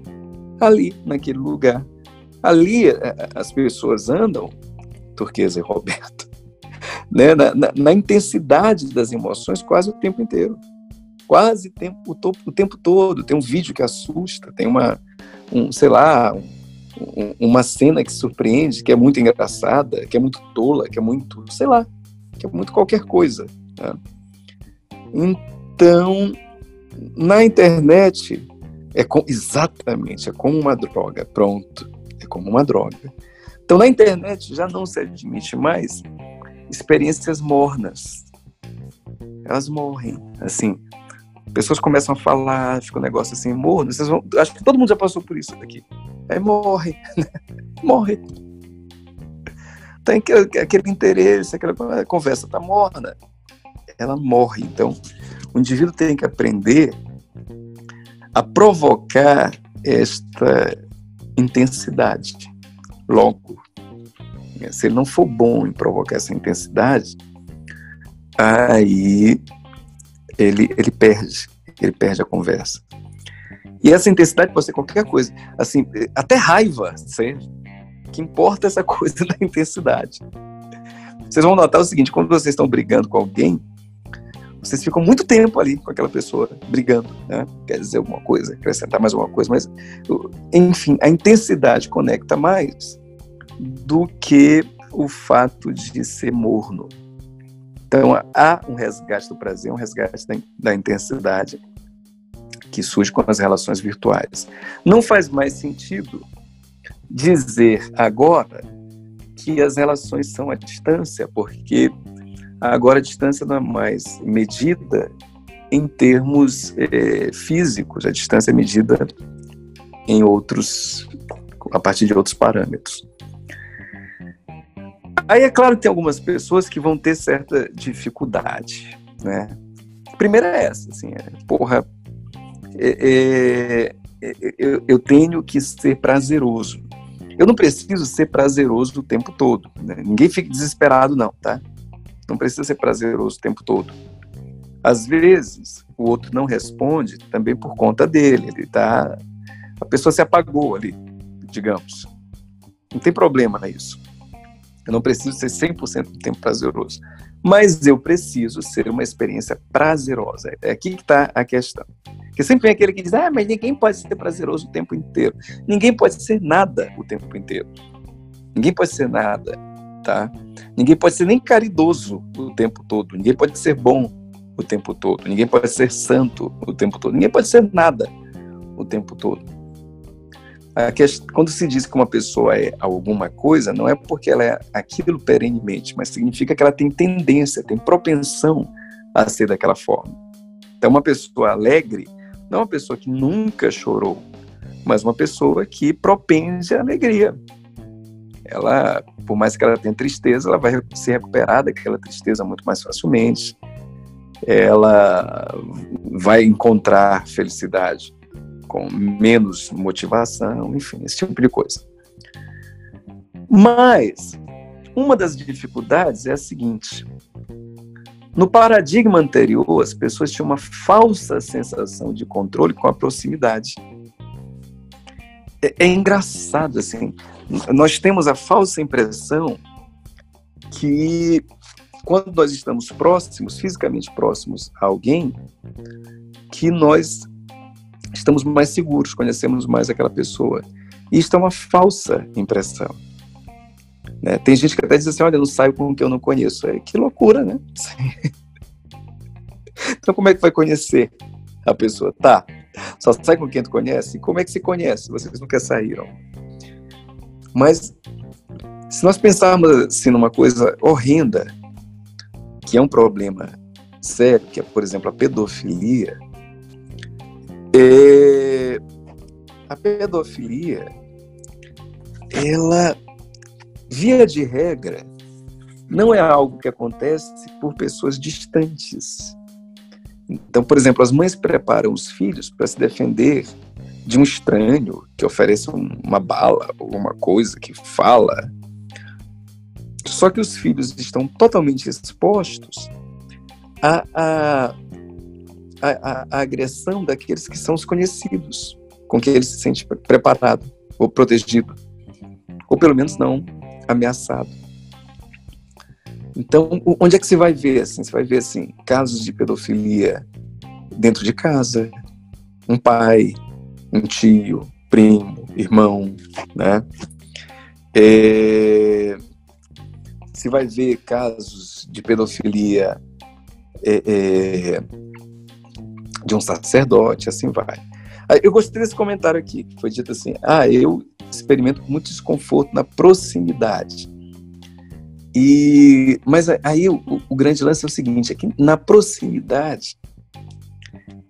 ali naquele lugar. Ali é, as pessoas andam, Turquesa e Roberto, [LAUGHS] né, na, na, na, intensidade das emoções quase o tempo inteiro. Quase tempo, o, to, o tempo todo. Tem um vídeo que assusta, tem uma, um, sei lá, um, uma cena que surpreende, que é muito engraçada, que é muito tola, que é muito, sei lá, que é muito qualquer coisa. Né? Então, na internet é com, exatamente, é como uma droga, pronto, é como uma droga. Então na internet já não se admite mais experiências mornas. Elas morrem, assim. Pessoas começam a falar, fica um negócio assim, morno. Vocês vão, acho que todo mundo já passou por isso aqui. Aí morre, [LAUGHS] morre. Tem aquele interesse, aquela conversa tá morna. Ela morre. Então, o indivíduo tem que aprender a provocar esta intensidade logo. Se ele não for bom em provocar essa intensidade, aí ele, ele perde, ele perde a conversa. E essa intensidade pode ser qualquer coisa, assim, até raiva, certo? que importa essa [LAUGHS] coisa da intensidade. Vocês vão notar o seguinte, quando vocês estão brigando com alguém, vocês ficam muito tempo ali com aquela pessoa brigando, né? Quer dizer alguma coisa, acrescentar mais alguma coisa, mas enfim, a intensidade conecta mais do que o fato de ser morno. Então há um resgate do prazer, um resgate da, da intensidade que surge com as relações virtuais. Não faz mais sentido dizer agora que as relações são à distância, porque Agora, a distância não é mais medida em termos é, físicos, a distância é medida em outros, a partir de outros parâmetros. Aí é claro que tem algumas pessoas que vão ter certa dificuldade, né? A primeira é essa, assim, é, porra, é, é, eu, eu, tenho que ser prazeroso. Eu não preciso ser prazeroso o tempo todo. Né? Ninguém fique desesperado, não, tá? Não precisa ser prazeroso o tempo todo. Às vezes, o outro não responde também por conta dele. Ele tá, a pessoa se apagou ali, digamos. Não tem problema nisso. Eu não preciso ser 100% do tempo prazeroso. Mas eu preciso ser uma experiência prazerosa. É aqui que está a questão. Porque sempre vem aquele que diz: ah, mas ninguém pode ser prazeroso o tempo inteiro. Ninguém pode ser nada o tempo inteiro. Ninguém pode ser nada tá? Ninguém pode ser nem caridoso o tempo todo, ninguém pode ser bom o tempo todo, ninguém pode ser santo o tempo todo, ninguém pode ser nada o tempo todo. Quando se diz que uma pessoa é alguma coisa, não é porque ela é aquilo perenemente, mas significa que ela tem tendência, tem propensão a ser daquela forma. Então, uma pessoa alegre não é uma pessoa que nunca chorou, mas uma pessoa que propende a alegria, ela, por mais que ela tenha tristeza, ela vai se recuperar daquela tristeza muito mais facilmente. Ela vai encontrar felicidade com menos motivação, enfim, esse tipo de coisa. Mas uma das dificuldades é a seguinte: no paradigma anterior, as pessoas tinham uma falsa sensação de controle com a proximidade. É, é engraçado assim nós temos a falsa impressão que quando nós estamos próximos, fisicamente próximos a alguém, que nós estamos mais seguros, conhecemos mais aquela pessoa. E isso é uma falsa impressão. Né? Tem gente que até diz assim, olha, não saio com o que eu não conheço. É, que loucura, né? [LAUGHS] então como é que vai conhecer a pessoa? Tá, só sai com quem tu conhece? Como é que se conhece? Vocês nunca saíram. Mas se nós pensarmos assim numa coisa horrenda, que é um problema sério, que é, por exemplo, a pedofilia, é... a pedofilia, ela, via de regra, não é algo que acontece por pessoas distantes. Então, por exemplo, as mães preparam os filhos para se defender de um estranho que oferece uma bala, alguma coisa que fala. Só que os filhos estão totalmente expostos à, à, à, à agressão daqueles que são os conhecidos, com quem ele se sente preparado ou protegido, ou pelo menos não ameaçado. Então, onde é que você vai ver assim? Você vai ver assim casos de pedofilia dentro de casa, um pai um tio, primo, irmão, né? É, se vai ver casos de pedofilia é, é, de um sacerdote, assim vai. Eu gostei desse comentário aqui, que foi dito assim: ah, eu experimento muito desconforto na proximidade. E, mas aí o, o grande lance é o seguinte: é que na proximidade,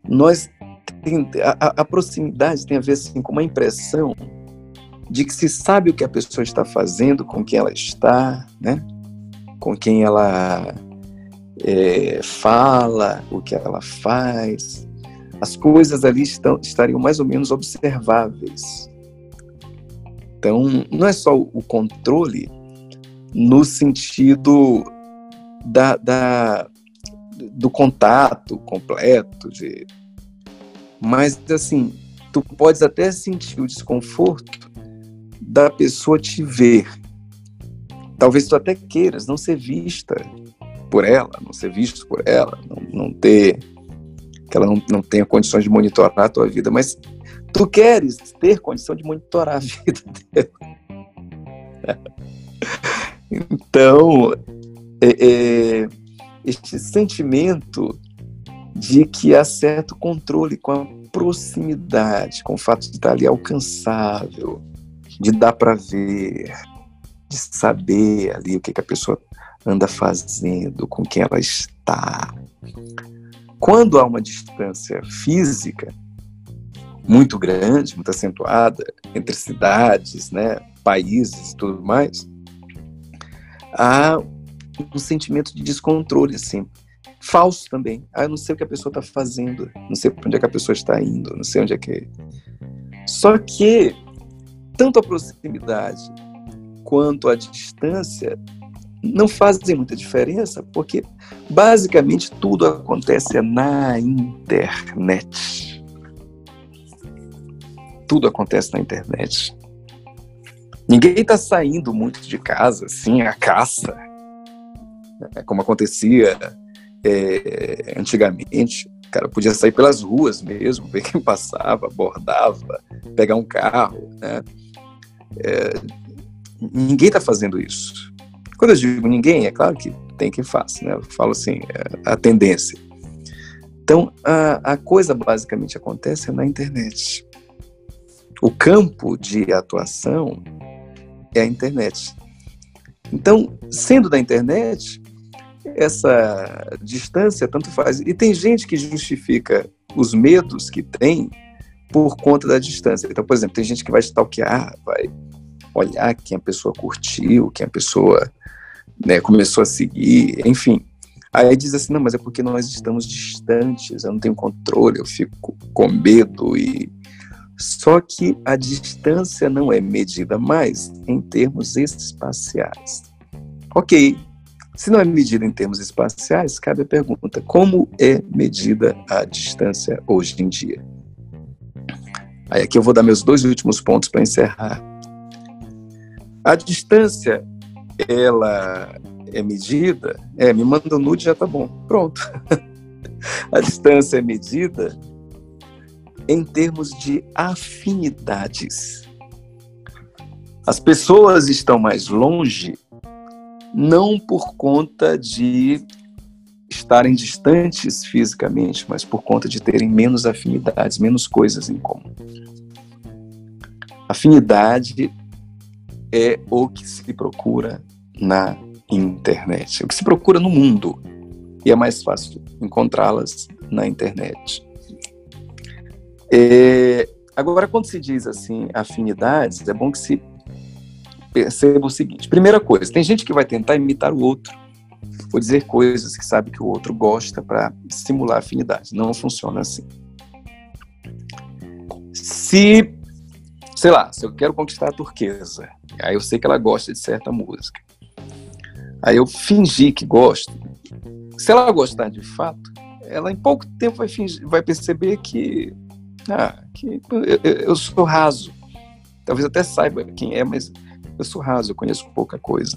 nós tem, a, a, proximidade tem a ver assim, com uma impressão de que se sabe o que a pessoa está fazendo, com quem ela está, né? com quem ela é, fala, o que ela faz. As coisas ali estão, estariam mais ou menos observáveis. Então, não é só o controle no sentido da, da do contato completo, de, mas assim, tu podes até sentir o desconforto da pessoa te ver. Talvez tu até queiras não ser vista por ela, não ser visto por ela, não, não ter que ela não, não tenha condições de monitorar a tua vida, mas tu queres ter condição de monitorar a [LAUGHS] vida dela. Então, é, é, este sentimento de que há certo controle com a proximidade, com o fato de estar ali alcançável, de dar para ver, de saber ali o que, que a pessoa anda fazendo, com quem ela está. Quando há uma distância física muito grande, muito acentuada entre cidades, né, países e tudo mais, há um sentimento de descontrole, assim, falso também. Ah, eu não sei o que a pessoa está fazendo, não sei para onde é que a pessoa está indo, não sei onde é que. Só que tanto a proximidade quanto a distância não fazem muita diferença, porque basicamente tudo acontece na internet. Tudo acontece na internet. Ninguém está saindo muito de casa, assim, a caça, né, como acontecia é, antigamente. Cara podia sair pelas ruas mesmo, [LAUGHS] ver quem passava, abordava, pegar um carro. Né? É, ninguém está fazendo isso. Quando eu digo ninguém, é claro que tem quem faça, né? Eu falo assim, é a tendência. Então, a, a coisa basicamente acontece na internet. O campo de atuação é a internet. Então, sendo da internet, essa distância tanto faz. E tem gente que justifica os medos que tem por conta da distância. Então, por exemplo, tem gente que vai stalkear, vai olhar quem a pessoa curtiu, quem a pessoa né, começou a seguir, enfim. Aí diz assim, não, mas é porque nós estamos distantes, eu não tenho controle, eu fico com medo e só que a distância não é medida mais em termos espaciais. Ok, se não é medida em termos espaciais, cabe a pergunta: como é medida a distância hoje em dia? Aí aqui eu vou dar meus dois últimos pontos para encerrar. A distância, ela é medida? É, me manda um nude já tá bom. Pronto. [LAUGHS] a distância é medida em termos de afinidades. As pessoas estão mais longe não por conta de estarem distantes fisicamente, mas por conta de terem menos afinidades, menos coisas em comum. Afinidade é o que se procura na internet, o que se procura no mundo. E é mais fácil encontrá-las na internet. É, agora, quando se diz assim afinidades, é bom que se perceba o seguinte: primeira coisa, tem gente que vai tentar imitar o outro, ou dizer coisas que sabe que o outro gosta para simular afinidade. Não funciona assim. Se, sei lá, se eu quero conquistar a turquesa, aí eu sei que ela gosta de certa música. Aí eu fingi que gosto. Se ela gostar de fato, ela em pouco tempo vai, fingir, vai perceber que ah, que eu, eu sou raso. Talvez até saiba quem é, mas eu sou raso, eu conheço pouca coisa.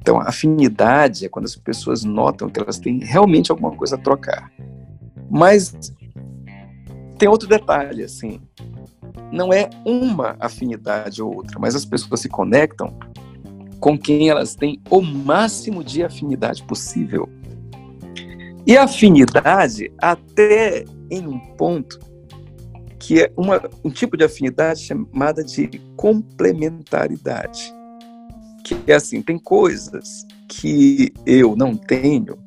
Então, afinidade é quando as pessoas notam que elas têm realmente alguma coisa a trocar. Mas tem outro detalhe, assim. Não é uma afinidade ou outra, mas as pessoas se conectam com quem elas têm o máximo de afinidade possível. E afinidade, até em um ponto que é uma, um tipo de afinidade chamada de complementaridade. Que é assim, tem coisas que eu não tenho,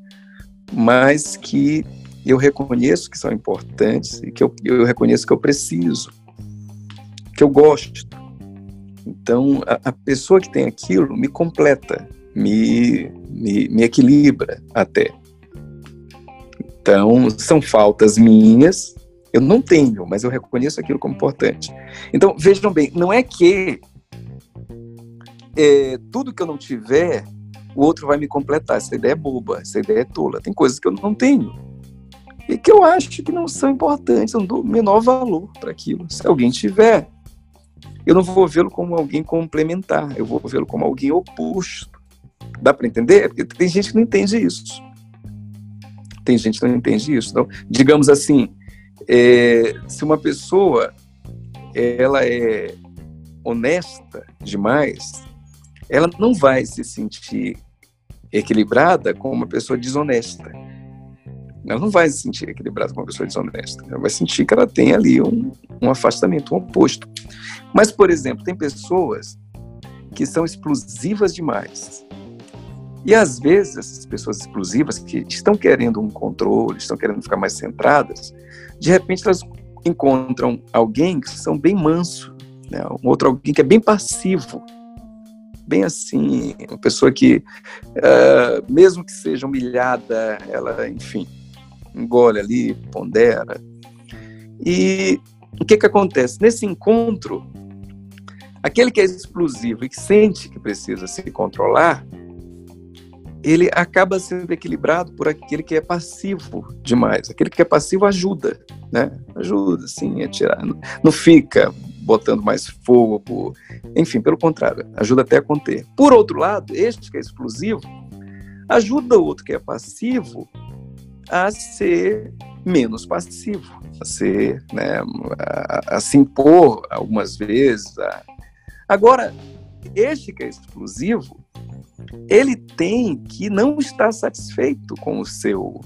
mas que eu reconheço que são importantes e que eu, eu reconheço que eu preciso, que eu gosto. Então, a, a pessoa que tem aquilo me completa, me, me, me equilibra até. Então, são faltas minhas, eu não tenho, mas eu reconheço aquilo como importante. Então, vejam bem, não é que é, tudo que eu não tiver, o outro vai me completar. Essa ideia é boba, essa ideia é tola. Tem coisas que eu não tenho e que eu acho que não são importantes, eu não dou menor valor para aquilo. Se alguém tiver, eu não vou vê-lo como alguém complementar, eu vou vê-lo como alguém oposto. Dá para entender? Porque tem gente que não entende isso. Tem gente que não entende isso. Então, digamos assim, é, se uma pessoa ela é honesta demais, ela não vai se sentir equilibrada com uma pessoa desonesta. Ela não vai se sentir equilibrada com uma pessoa desonesta. Ela vai sentir que ela tem ali um, um afastamento, um oposto. Mas, por exemplo, tem pessoas que são explosivas demais. E às vezes essas pessoas explosivas que estão querendo um controle, estão querendo ficar mais centradas, de repente elas encontram alguém que são bem manso, né? um outro alguém que é bem passivo, bem assim, uma pessoa que, uh, mesmo que seja humilhada, ela, enfim, engole ali, pondera. E o que que acontece? Nesse encontro, aquele que é explosivo e que sente que precisa se controlar, ele acaba sendo equilibrado por aquele que é passivo demais. Aquele que é passivo ajuda, né? Ajuda, sim, a tirar. Não fica botando mais fogo, enfim, pelo contrário, ajuda até a conter. Por outro lado, este que é explosivo ajuda o outro que é passivo a ser menos passivo, a ser, né, a, a se impor algumas vezes. A... Agora, este que é explosivo, ele tem que não estar satisfeito com o seu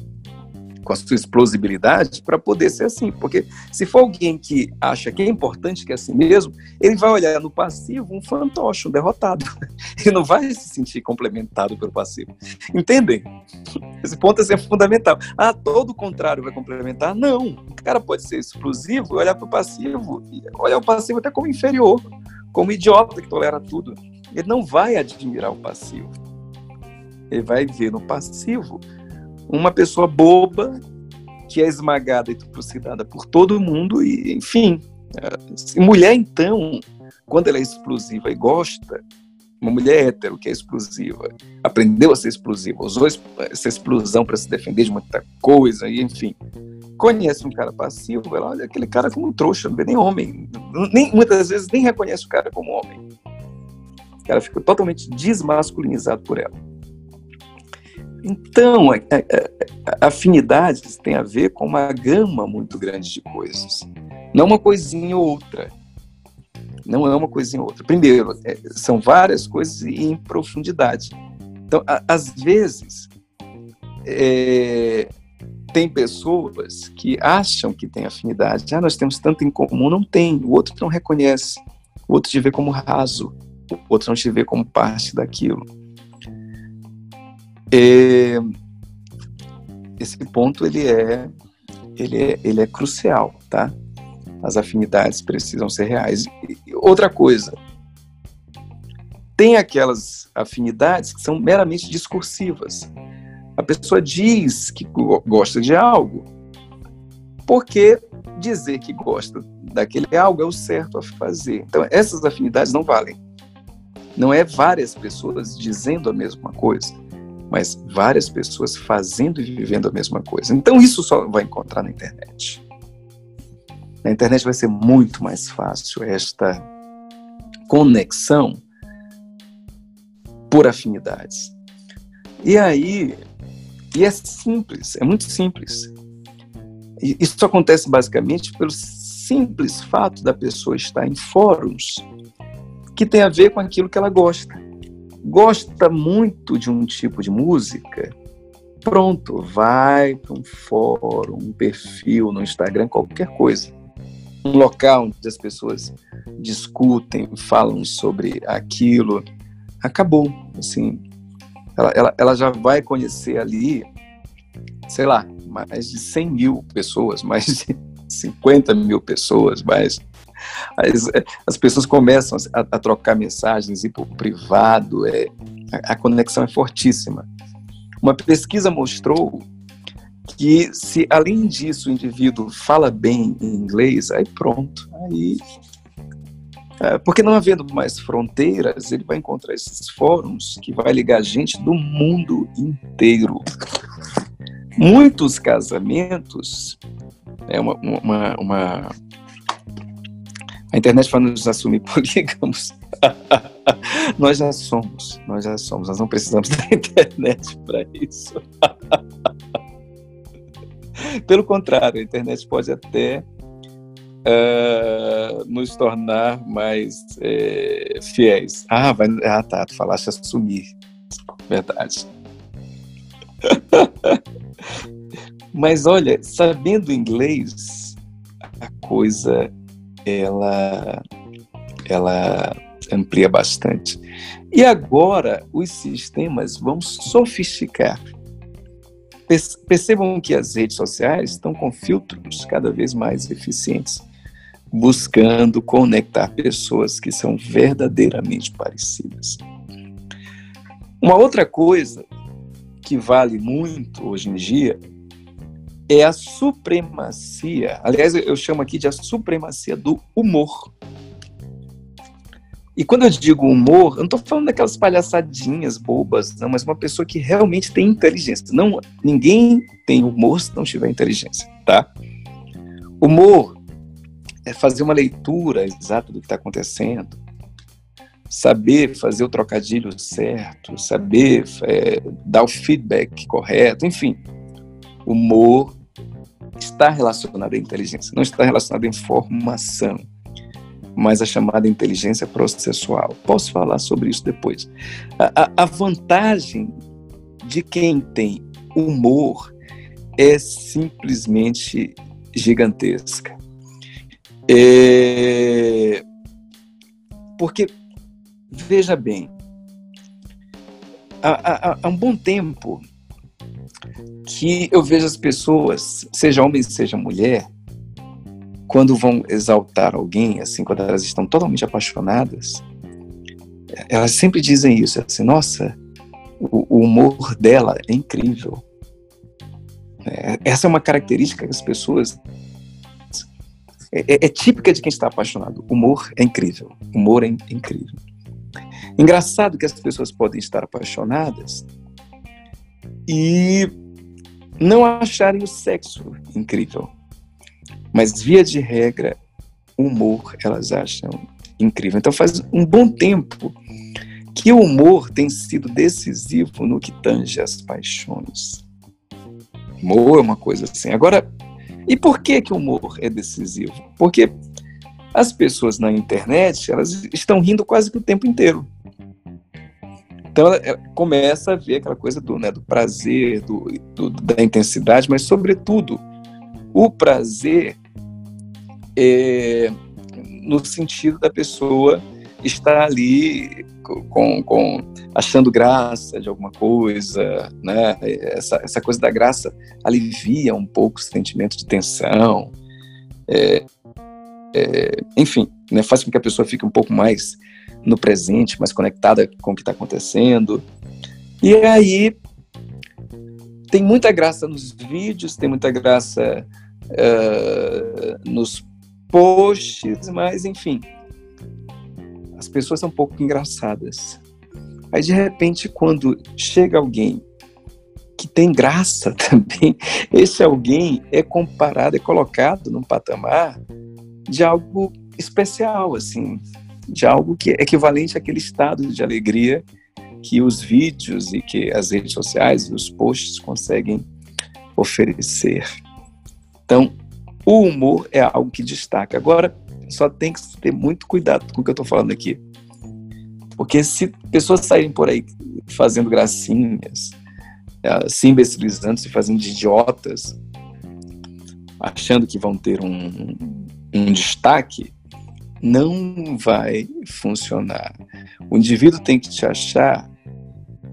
com a sua explosibilidade para poder ser assim, porque se for alguém que acha que é importante que é assim mesmo, ele vai olhar no passivo um fantoche, um derrotado. [LAUGHS] Ele não vai se sentir complementado pelo passivo. Entendem? [LAUGHS] Esse ponto é fundamental. Ah, todo o contrário vai complementar? Não. O cara pode ser explosivo e olhar para o passivo, olhar o passivo até como inferior, como idiota que tolera tudo. Ele não vai admirar o passivo. Ele vai ver no passivo uma pessoa boba que é esmagada e trucidada por todo mundo e, enfim. É, mulher, então, quando ela é explosiva e gosta, uma mulher hétero que é explosiva, aprendeu a ser explosiva, usou essa explosão para se defender de muita coisa, e enfim, conhece um cara passivo, ela olha aquele cara como um trouxa, não vê nem homem, nem, muitas vezes nem reconhece o cara como homem. Cara fica totalmente desmasculinizado por ela. Então, a, a, a afinidades tem a ver com uma gama muito grande de coisas. Não uma coisinha ou outra. Não é uma coisinha ou outra. Primeiro, é, são várias coisas em profundidade. Então, a, às vezes, é, tem pessoas que acham que tem afinidade. Ah, nós temos tanto em comum. Não tem. O outro não reconhece. O outro te vê como raso. O outro não te vê como parte daquilo. É, esse ponto ele é, ele é, ele é crucial, tá? As afinidades precisam ser reais. E outra coisa, tem aquelas afinidades que são meramente discursivas. A pessoa diz que gosta de algo, porque dizer que gosta daquele algo é o certo a fazer. Então, essas afinidades não valem. Não é várias pessoas dizendo a mesma coisa mas várias pessoas fazendo e vivendo a mesma coisa. Então isso só vai encontrar na internet. Na internet vai ser muito mais fácil esta conexão por afinidades. E aí, e é simples, é muito simples. E isso acontece basicamente pelo simples fato da pessoa estar em fóruns que tem a ver com aquilo que ela gosta gosta muito de um tipo de música, pronto, vai para um fórum, um perfil no Instagram, qualquer coisa. Um local onde as pessoas discutem, falam sobre aquilo. Acabou, assim. Ela, ela, ela já vai conhecer ali, sei lá, mais de 100 mil pessoas, mais de 50 mil pessoas, mais as, as pessoas começam a, a trocar mensagens, para o privado, é, a, a conexão é fortíssima. Uma pesquisa mostrou que se além disso o indivíduo fala bem em inglês, aí pronto, aí é, porque não havendo mais fronteiras, ele vai encontrar esses fóruns que vai ligar gente do mundo inteiro. Muitos casamentos, é uma, uma, uma a internet para nos assumir [LAUGHS] polígamos. nós já somos, nós já somos, nós não precisamos [LAUGHS] da internet para isso. Pelo contrário, a internet pode até uh, nos tornar mais uh, fiéis. Ah, vai, ah, tá, tu falaste assumir. Verdade. [LAUGHS] Mas olha, sabendo inglês, a coisa ela, ela amplia bastante. E agora os sistemas vão sofisticar. Percebam que as redes sociais estão com filtros cada vez mais eficientes, buscando conectar pessoas que são verdadeiramente parecidas. Uma outra coisa que vale muito hoje em dia é a supremacia, aliás, eu chamo aqui de a supremacia do humor. E quando eu digo humor, eu não estou falando daquelas palhaçadinhas bobas, não, mas uma pessoa que realmente tem inteligência. Não, ninguém tem humor se não tiver inteligência, tá? Humor é fazer uma leitura exata do que está acontecendo, saber fazer o trocadilho certo, saber é, dar o feedback correto, enfim. Humor está relacionado à inteligência, não está relacionado à informação, mas à chamada inteligência processual. Posso falar sobre isso depois. A, a, a vantagem de quem tem humor é simplesmente gigantesca. É... Porque, veja bem, há, há, há um bom tempo que eu vejo as pessoas, seja homem, seja mulher, quando vão exaltar alguém, assim, quando elas estão totalmente apaixonadas, elas sempre dizem isso, assim, nossa, o, o humor dela é incrível. É, essa é uma característica que as pessoas é, é, é, típica de quem está apaixonado. Humor é incrível. Humor é incrível. Engraçado que as pessoas podem estar apaixonadas e não acharem o sexo incrível. Mas, via de regra, o humor elas acham incrível. Então, faz um bom tempo que o humor tem sido decisivo no que tange as paixões. Humor é uma coisa assim. Agora, e por que, que o humor é decisivo? Porque as pessoas na internet elas estão rindo quase que o tempo inteiro. Então ela, ela começa a ver aquela coisa do, né, do prazer, do, do, da intensidade, mas sobretudo o prazer é, no sentido da pessoa estar ali com, com, achando graça de alguma coisa, né? Essa, essa coisa da graça alivia um pouco o sentimento de tensão, é, é, enfim, né? faz com que a pessoa fique um pouco mais no presente, mais conectada com o que está acontecendo. E aí tem muita graça nos vídeos, tem muita graça uh, nos posts, mas enfim, as pessoas são um pouco engraçadas. Aí de repente, quando chega alguém que tem graça [LAUGHS] também, esse alguém é comparado, é colocado num patamar de algo especial, assim, de algo que é equivalente àquele estado de alegria que os vídeos e que as redes sociais e os posts conseguem oferecer. Então, o humor é algo que destaca. Agora, só tem que ter muito cuidado com o que eu estou falando aqui. Porque se pessoas saírem por aí fazendo gracinhas, é, se imbecilizando, se fazendo de idiotas, achando que vão ter um, um destaque, não vai funcionar. O indivíduo tem que te achar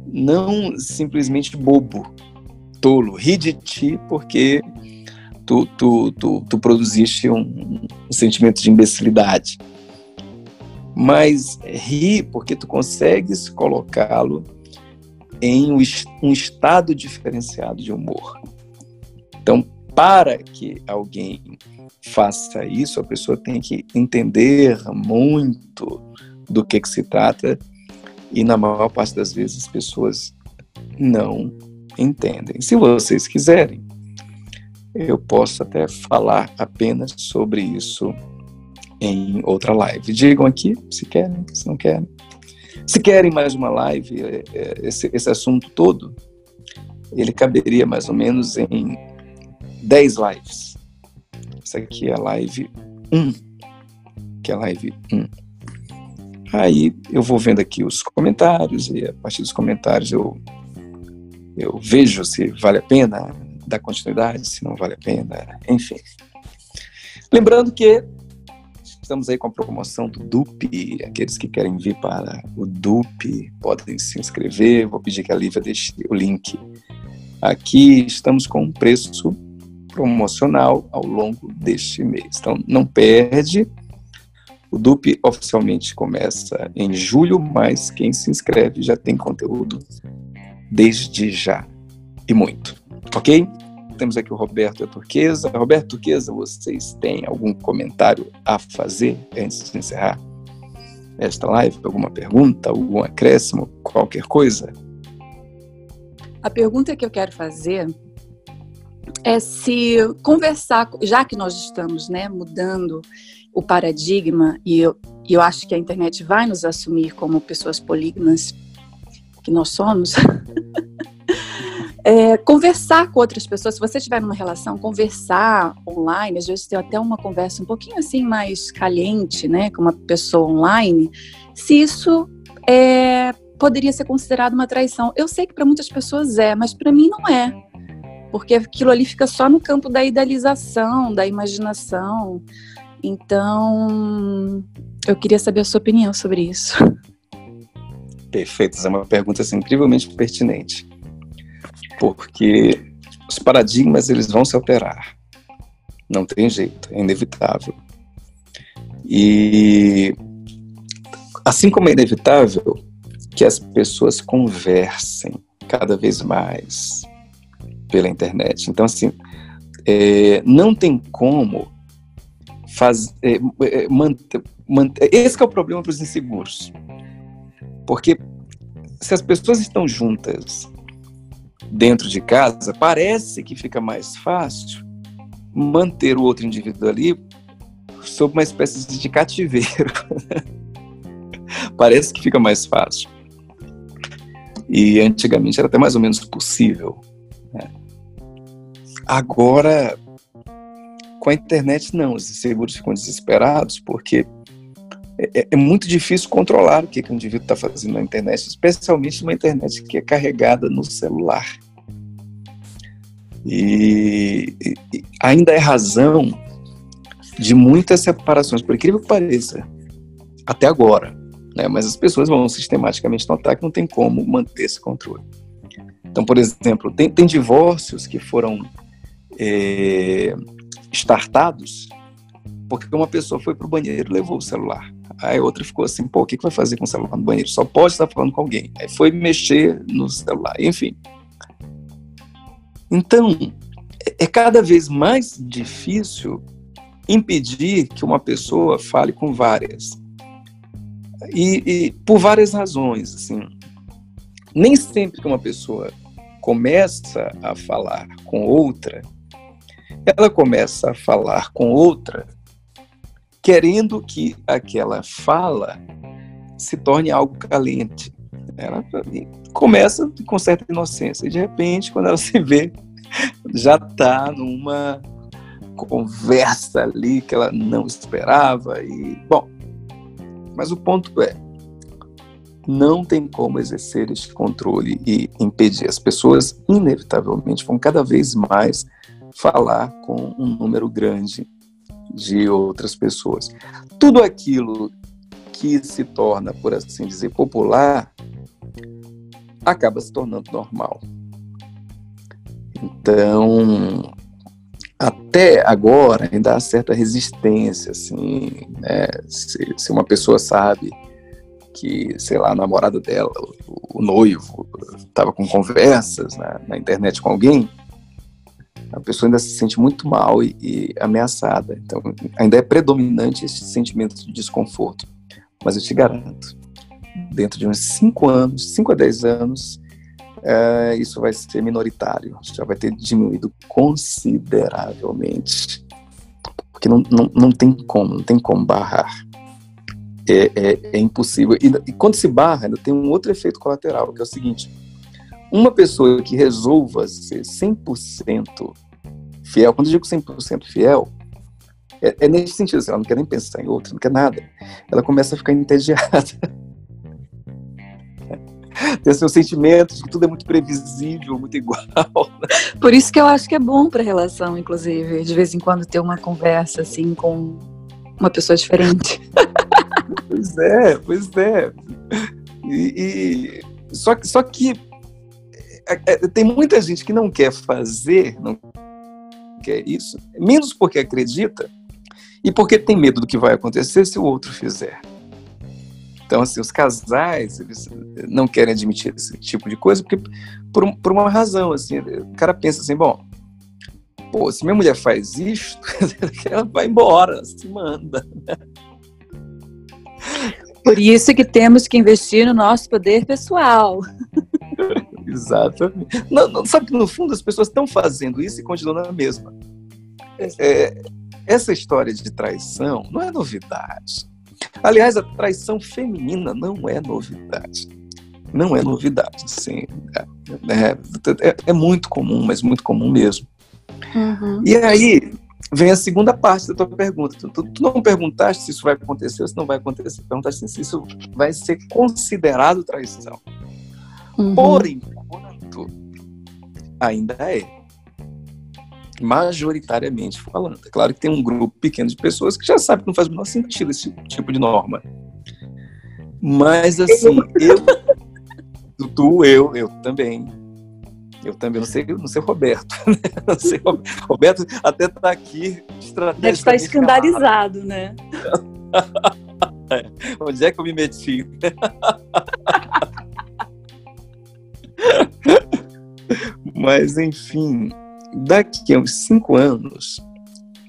não simplesmente bobo, tolo, ri de ti porque tu, tu, tu, tu produziste um, um sentimento de imbecilidade. Mas ri porque tu consegues colocá-lo em um estado diferenciado de humor. Então, para que alguém faça isso, a pessoa tem que entender muito do que, que se trata e na maior parte das vezes as pessoas não entendem. Se vocês quiserem, eu posso até falar apenas sobre isso em outra live. Digam aqui se querem, se não querem. Se querem mais uma live, é, é, esse, esse assunto todo, ele caberia mais ou menos em 10 lives. Essa aqui é a live 1, que é live 1. Aí eu vou vendo aqui os comentários e a partir dos comentários eu, eu vejo se vale a pena dar continuidade, se não vale a pena, enfim. Lembrando que estamos aí com a promoção do DUP, aqueles que querem vir para o DUP podem se inscrever, vou pedir que a Lívia deixe o link aqui, estamos com um preço promocional ao longo deste mês, então não perde, o DUP oficialmente começa em julho, mas quem se inscreve já tem conteúdo desde já e muito, ok? Temos aqui o Roberto Turquesa. Roberto Turquesa, vocês têm algum comentário a fazer antes de encerrar esta live? Alguma pergunta, algum acréscimo, qualquer coisa? A pergunta que eu quero fazer é se conversar, já que nós estamos né, mudando o paradigma, e eu, eu acho que a internet vai nos assumir como pessoas polígamas, que nós somos, [LAUGHS] é, conversar com outras pessoas. Se você estiver numa relação, conversar online, às vezes ter até uma conversa um pouquinho assim mais caliente, né, com uma pessoa online, se isso é, poderia ser considerado uma traição. Eu sei que para muitas pessoas é, mas para mim não é. Porque aquilo ali fica só no campo da idealização, da imaginação. Então, eu queria saber a sua opinião sobre isso. Perfeito, é uma pergunta assim, incrivelmente pertinente. Porque os paradigmas eles vão se alterar. Não tem jeito, é inevitável. E assim como é inevitável que as pessoas conversem cada vez mais pela internet. Então, assim, é, não tem como fazer, é, é, manter, manter, esse é o problema para os inseguros. Porque se as pessoas estão juntas dentro de casa, parece que fica mais fácil manter o outro indivíduo ali sob uma espécie de cativeiro. [LAUGHS] parece que fica mais fácil. E antigamente era até mais ou menos possível. Agora com a internet, não. Os seguros ficam desesperados porque é, é, é muito difícil controlar o que, que o indivíduo está fazendo na internet, especialmente uma internet que é carregada no celular. E, e ainda é razão de muitas separações, por incrível que pareça, até agora. Né? Mas as pessoas vão sistematicamente notar que não tem como manter esse controle. Então, por exemplo, tem, tem divórcios que foram é, startados porque uma pessoa foi para o banheiro e levou o celular. Aí a outra ficou assim, pô, o que, que vai fazer com o celular no banheiro? Só pode estar falando com alguém. Aí foi mexer no celular, enfim. Então, é, é cada vez mais difícil impedir que uma pessoa fale com várias. E, e, por várias razões, assim. Nem sempre que uma pessoa começa a falar com outra, ela começa a falar com outra, querendo que aquela fala se torne algo calente. Ela começa com certa inocência e de repente, quando ela [LAUGHS] se vê, já está numa conversa ali que ela não esperava e bom. Mas o ponto é, não tem como exercer este controle e impedir. As pessoas, inevitavelmente, vão cada vez mais falar com um número grande de outras pessoas. Tudo aquilo que se torna, por assim dizer, popular, acaba se tornando normal. Então, até agora ainda há certa resistência, assim, né? se, se uma pessoa sabe que, sei lá, a namorada dela, o, o noivo, estava com conversas na, na, internet com alguém, a pessoa ainda se sente muito mal e, e, ameaçada. Então, ainda é predominante esse sentimento de desconforto. Mas eu te garanto, dentro de uns 5 anos, 5 a 10 anos, é, isso vai ser minoritário, já vai ter diminuído consideravelmente. Porque não, não, não tem como, não tem como barrar. É, é, é impossível. E, e, quando se barra, ainda tem um outro efeito colateral, que é o seguinte: uma pessoa que resolva ser 100% fiel, quando eu digo 100% fiel, é, é, nesse sentido, assim, ela não quer nem pensar em outro, não quer nada. Ela começa a ficar entediada. [LAUGHS] Tem seu sentimento de que tudo é muito previsível, muito igual. Né? Por isso que eu acho que é bom para a relação, inclusive, de vez em quando ter uma conversa assim com uma pessoa diferente. [LAUGHS] pois é, pois é. E, e só, só que tem muita gente que não quer fazer, não quer isso, menos porque acredita e porque tem medo do que vai acontecer se o outro fizer. Então, assim, os casais, eles não querem admitir esse tipo de coisa porque por, por uma razão, assim, o cara pensa assim, bom, pô, se minha mulher faz isto, [LAUGHS] ela vai embora, se manda. Por isso que temos que investir no nosso poder pessoal. [LAUGHS] Exatamente. Não, não, sabe que no fundo as pessoas estão fazendo isso e continuam na mesma. É, essa história de traição não é novidade. Aliás, a traição feminina não é novidade. Não é novidade, sim. É, é, é muito comum, mas muito comum mesmo. Uhum. E aí vem a segunda parte da tua pergunta. Tu, tu, não perguntaste se isso vai acontecer ou se não vai acontecer. Perguntaste se isso vai ser considerado traição. Uhum. Por enquanto, ainda é majoritariamente falando. É claro que tem um grupo pequeno de pessoas que já sabe que não faz o menor sentido esse tipo de norma. Mas assim, eu, tu, eu, eu também. Eu também não sei, não sei Roberto. [LAUGHS] Né? Não sei, Roberto até está aqui Deve estar escandalizado, né? [LAUGHS] é, onde é que eu me meti? [LAUGHS] Mas enfim, daqui a uns cinco anos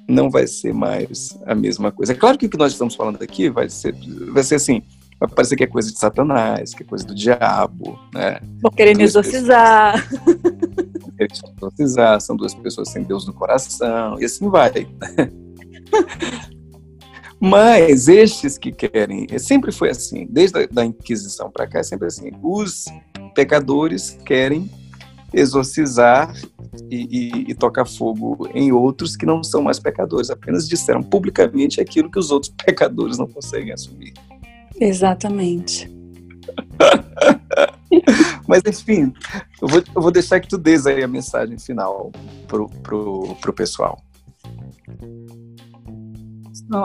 não vai ser mais a mesma coisa. É claro que o que nós estamos falando aqui vai ser, vai ser assim, vai parecer que é coisa de Satanás, que é coisa do diabo, né? Vão querer me exorcizar. Querer exorcizar, são duas pessoas sem Deus no coração, e assim vai. [LAUGHS] Mas estes que querem, sempre foi assim, desde a da Inquisição para cá, é sempre assim, os pecadores querem exorcizar e, e, e, tocar fogo em outros que não são mais pecadores, apenas disseram publicamente aquilo que os outros [LAUGHS] pecadores não conseguem assumir. Exatamente. [LAUGHS] Mas, enfim, eu vou, eu vou, deixar que tu dês aí a mensagem final pro, pro, pro pessoal.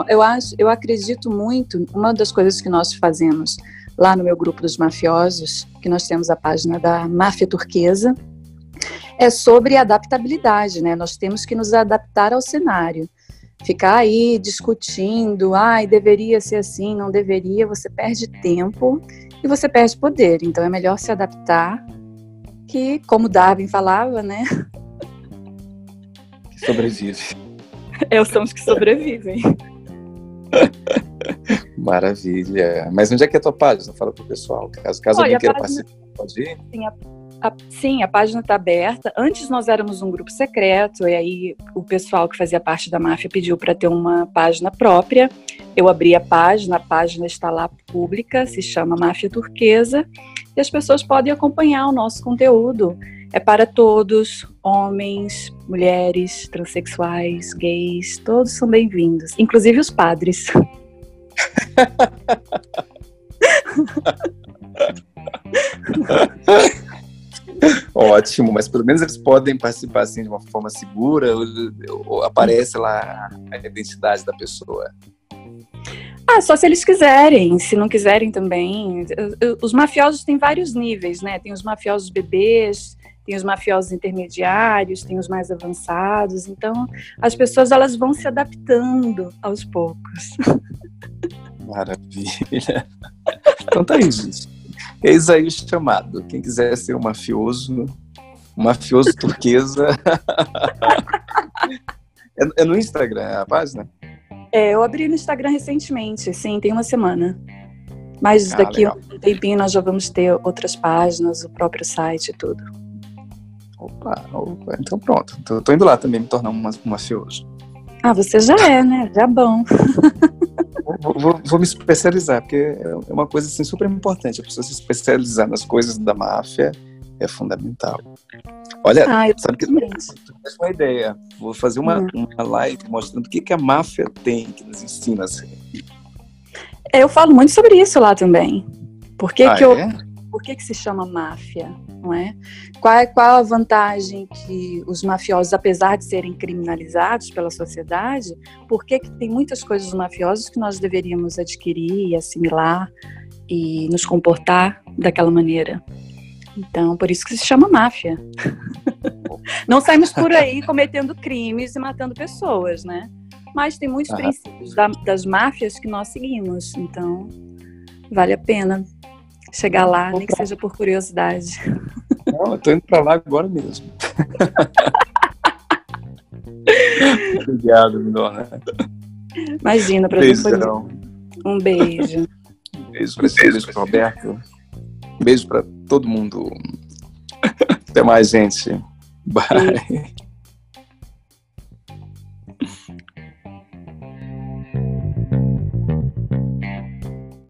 Eu acho, eu acredito muito. Uma das coisas que nós fazemos lá no meu grupo dos mafiosos, que nós temos a página da Máfia Turquesa, é sobre adaptabilidade, né? Nós temos que nos adaptar ao cenário. Ficar aí discutindo, ai, deveria ser assim, não deveria, você perde tempo e você perde poder. Então é melhor se adaptar, que, como Darwin falava, né? Sobrevive. É, são os que sobrevivem. [LAUGHS] Maravilha. Mas onde é que é a tua página? Fala pro pessoal. Caso, caso Olha, alguém queira página... participar, pode ir? Sim, a a, sim, a página está aberta. Antes nós éramos um grupo secreto, e aí o pessoal que fazia parte da máfia pediu para ter uma página própria. Eu abri a página, a página está lá pública, se chama Máfia Turquesa, e as pessoas podem acompanhar o nosso conteúdo. É para todos, homens, mulheres, transexuais, gays, todos são bem-vindos, inclusive os padres. [LAUGHS] [LAUGHS] ótimo, mas pelo menos eles podem participar assim de uma forma segura, ou, ou aparece lá a identidade da pessoa. Ah, só se eles quiserem. Se não quiserem também. Os mafiosos têm vários níveis, né? Tem os mafiosos bebês, tem os mafiosos intermediários, tem os mais avançados. Então, as pessoas elas vão se adaptando aos poucos. [LAUGHS] Maravilha. Então tá aí, gente. Eis aí o chamado. Quem quiser ser um mafioso, mafioso turquesa. [LAUGHS] é, é no Instagram a página? É, eu abri no Instagram recentemente, sim, tem uma semana. Mas ah, daqui a um tempinho nós já vamos ter outras páginas, o próprio site e tudo. Opa, opa, então pronto. Tô, tô indo lá também me tornar um, mafioso. Ah, você já é, né? Já é bom. [LAUGHS] Vou, vou, vou, me especializar, porque é uma coisa assim, super importante. A pessoa se especializar nas coisas da máfia é fundamental. Olha, ah, sabe que uma ideia. Vou fazer uma, uhum. uma live mostrando o que, que a máfia tem que nos ensina. Assim. Eu falo muito sobre isso lá também. Por que, ah, que, eu, é? por que, que se chama máfia? Não é? Qual, é, qual a vantagem que os mafiosos, apesar de serem criminalizados pela sociedade, por que, que tem muitas coisas mafiosos que nós deveríamos adquirir e assimilar e nos comportar daquela maneira? Então, por isso que se chama máfia. [LAUGHS] Não saímos por aí cometendo crimes e matando pessoas, né? Mas tem muitos ah. princípios da, das máfias que nós seguimos. Então, vale a pena chegar lá, nem que seja por curiosidade. Não, eu tô indo para lá agora mesmo. [LAUGHS] Obrigado, Mindona. Imagina, para beijo, Um beijo. Um beijo para Roberto. Beijo para todo mundo. Até mais, gente. Bye.